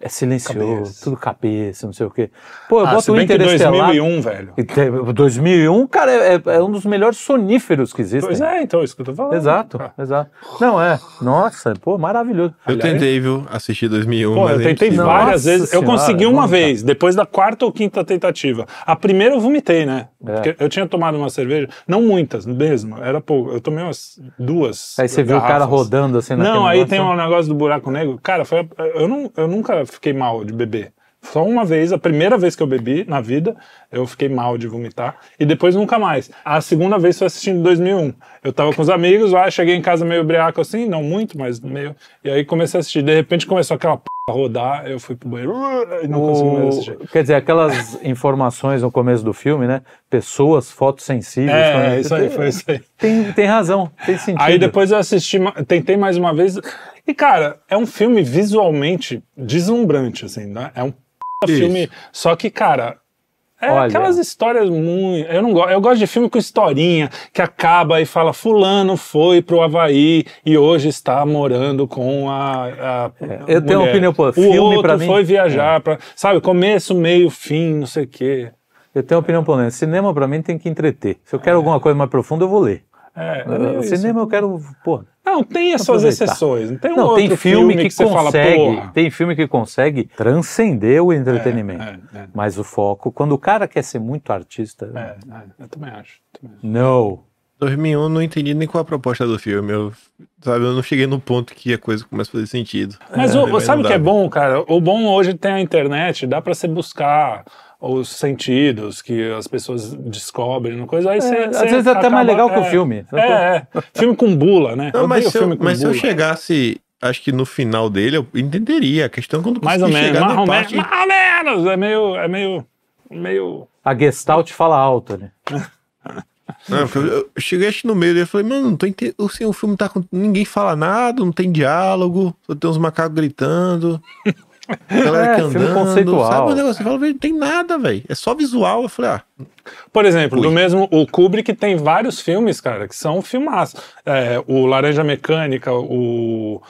B: É silencioso,
C: Cabeça.
B: tudo cabeça, não sei o quê. Pô, eu
C: Ah,
B: boto o Interestelar.
C: 2001, velho.
B: E te- 2001, cara, é, é um dos melhores soníferos que existem.
C: Pois é, então, isso que eu tô falando.
B: Exato,
C: Ah.
B: exato. Não, é. Nossa, pô, maravilhoso.
A: Eu
C: Aliás-
A: tentei, viu, assistir 2001.
C: Pô, eu
A: é
C: tentei.
B: Nossa
C: várias vezes. Eu
B: Senhora,
C: consegui uma vez, depois da quarta ou quinta tentativa. A primeira eu vomitei, né?
B: É.
C: Porque eu tinha tomado uma cerveja, não muitas mesmo, era pouco. Eu tomei umas duas.
B: Aí você viu o cara
C: garrafas.
B: rodando assim naquele
C: Não, aí
B: negócio.
C: tem um negócio do buraco negro. Cara, foi a- eu, não, eu nunca fiquei mal de beber. Só uma vez, a primeira vez que eu bebi na vida, eu fiquei mal de vomitar. E depois nunca mais. A segunda vez foi assistindo em 2001. Eu tava com os amigos lá, cheguei em casa meio briaco assim, não muito, mas meio. E aí comecei a assistir. De repente começou aquela p rodar, eu fui pro banheiro e não consegui mais
B: O-
C: assistir.
B: Quer dizer, aquelas informações no começo do filme, né? Pessoas fotossensíveis.
C: É, é isso aí, foi isso aí.
B: Tem, tem razão, tem sentido.
C: Aí depois eu assisti, tentei mais uma vez. E, cara, é um filme visualmente deslumbrante, assim, né? É um.
A: Isso.
C: filme. Só que, cara. É
B: Olha.
C: aquelas histórias muito. Eu não gosto. Eu gosto de filme com historinha, que acaba e fala: Fulano foi pro Havaí e hoje está morando com a. a
B: eu tenho uma
C: mulher.
B: opinião, pô,
C: O
B: filme
C: outro
B: pra mim- É.
C: foi viajar pra. Sabe, começo, meio, fim, não sei o quê.
B: Eu tenho uma opinião polêmica. Cinema, pra mim, tem que entreter. Se eu quero alguma coisa mais profunda, eu vou ler.
C: É, é
B: cinema, eu quero. Pô,
C: Não, tem as suas exceções. Não tem um
B: não,
C: outro
B: tem filme, que,
C: você fala,
B: consegue.
C: porra.
B: tem filme que consegue transcender o entretenimento.
C: é, é.
B: Mas o foco, quando o cara quer ser muito artista,
C: É, é, eu também acho. também acho.
B: não.
A: 2001 eu não entendi nem qual a proposta do filme. Eu, sabe, eu não cheguei no ponto que a coisa começa a fazer sentido.
C: Mas
A: É,
C: o- sabe o que é bom, cara? O bom hoje tem a internet, dá pra você buscar os sentidos que as pessoas descobrem, uma coisa aí você,
B: às
C: você
B: vezes é até mais legal que o
C: é,
B: filme.
C: É, é. filme com bula, né?
A: Não,
C: Eu
A: mas se eu, mas se eu chegasse, acho que no final dele, eu entenderia. A questão é quando
C: mais ou menos,
A: chegar
C: mais
A: na
C: ou menos,
A: parte...
C: mais ou menos, é meio, é meio, meio.
B: A Gestalt fala alto, né?
A: Não, eu, cheguei no meio e eu falei, mano, não tô entendendo. Assim, o filme tá com. Ninguém fala nada, não tem diálogo, só tem uns macacos gritando. Galera
B: É,
A: que
B: filme
A: andando.
B: conceitual.
A: Sabe o negócio? Você fala, velho, não tem nada, velho. É só visual. Eu falei, ah,
C: Por exemplo, do mesmo o Kubrick tem vários filmes, cara, que são filmaços. É, o Laranja Mecânica, o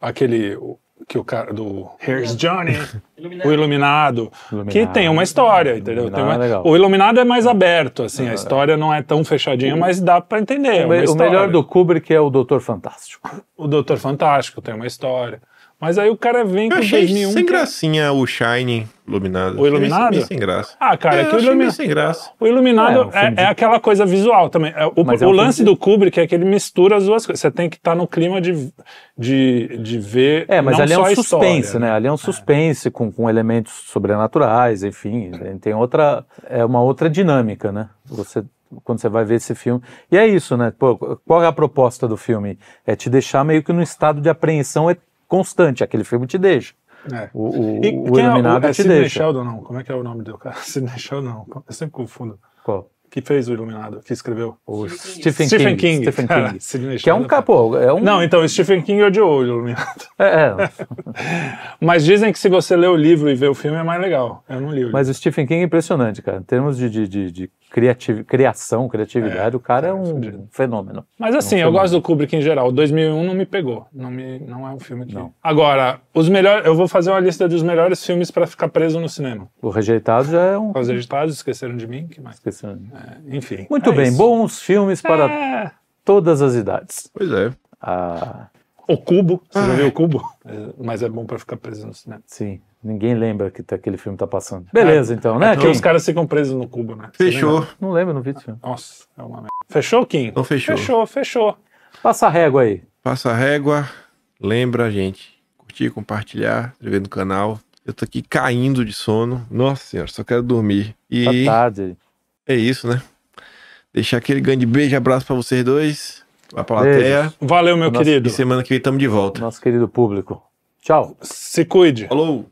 C: aquele o- que o cara do Here's Johnny, o Iluminado, que
B: Iluminado.
C: tem uma história, entendeu? Tem
B: Iluminado
C: uma-
B: é legal.
C: o Iluminado é mais aberto, assim, a história não é tão fechadinha, mas dá pra entender. é
B: O, o
C: história.
B: melhor do Kubrick é o Doutor Fantástico.
C: o Doutor Fantástico tem uma história. Mas aí o cara vem
A: eu
C: com
A: achei
C: 2001.
A: sem
C: que-
A: gracinha o Shining iluminado.
C: O Iluminado?
A: Meio sem graça.
C: Ah, cara,
A: é,
C: é que
A: eu
C: o
A: achei
C: Ilumina-
A: meio sem graça.
C: O Iluminado
B: É, um filme
C: é,
B: de-
C: é aquela coisa visual também. É, O,
B: é
C: o lance
B: de-
C: do Kubrick é que ele mistura as duas coisas. Você tem que estar no clima de, de, de ver.
B: É, mas
C: não
B: ali é
C: só
B: um suspense,
C: história,
B: né? Ali é um suspense com, com elementos sobrenaturais, enfim. Tem outra. É uma outra dinâmica, né? Você. Quando você vai ver esse filme. E é isso, né? Pô, qual é a proposta do filme? É te deixar meio que num estado de apreensão é constante. Aquele filme te deixa.
C: É.
B: O, o,
C: E
B: o Iluminado
C: é, o, é
B: te
C: Sidney
B: deixa.
C: Sheldon, não. Como é que é o nome do cara? Sidney Sheldon, não. Eu sempre confundo.
B: Qual?
C: Que fez o Iluminado, que escreveu.
B: O Stephen,
C: Stephen
B: King.
C: King.
B: Stephen
C: Cara,
B: King. Que é um capô. É um,
C: Não, então, Stephen King odiou o Iluminado.
B: é, é,
C: Mas dizem que se você ler o livro e ver o filme é mais legal. Eu não li o livro.
B: Mas o Stephen King é impressionante, cara. Em termos de, de, de, de criativ- criação, criatividade,
C: É,
B: o cara é,
C: é,
B: um
C: fudido.
B: fenômeno.
C: Mas assim,
B: Não
C: eu
B: foi
C: gosto do Kubrick em geral. O 2001 não me pegou. Não, me, não é um filme que.
B: Não.
C: Agora, os melhores. Eu vou fazer uma lista dos melhores filmes pra ficar preso no cinema.
B: O Rejeitado já é um.
C: Os editados esqueceram de mim, que mais?
B: Esquecendo.
C: É, enfim.
B: Muito
C: é
B: bem,
C: isso.
B: bons filmes para
C: É.
B: todas as idades.
A: Pois é.
B: Ah,
C: O Cubo. Você já viu o Cubo? É, mas é bom pra ficar preso no cinema.
B: sim, ninguém lembra que tá- aquele filme tá passando. Beleza, então, né?
C: É
B: Kim?
C: os caras ficam presos no Cubo, né?
A: Fechou.
C: lembra?
B: Não lembro, não vi esse filme.
C: Nossa, é uma merda. Fechou, Kim?
A: Então fechou.
C: Fechou, fechou.
B: Passa a régua aí.
A: Passa a régua. Lembra, gente. Curtir, compartilhar, inscrever no canal. Eu tô aqui caindo de sono. Nossa senhora, só quero dormir.
B: Tá
A: E
B: tarde.
A: É isso, né? Deixar aquele grande beijo e abraço pra vocês dois. Pra
B: Beijos.
A: plateia.
C: Valeu, meu
B: Nossa,
C: querido.
A: E semana que vem tamo de volta.
B: Nosso querido público. Tchau.
C: Se cuide.
A: Falou!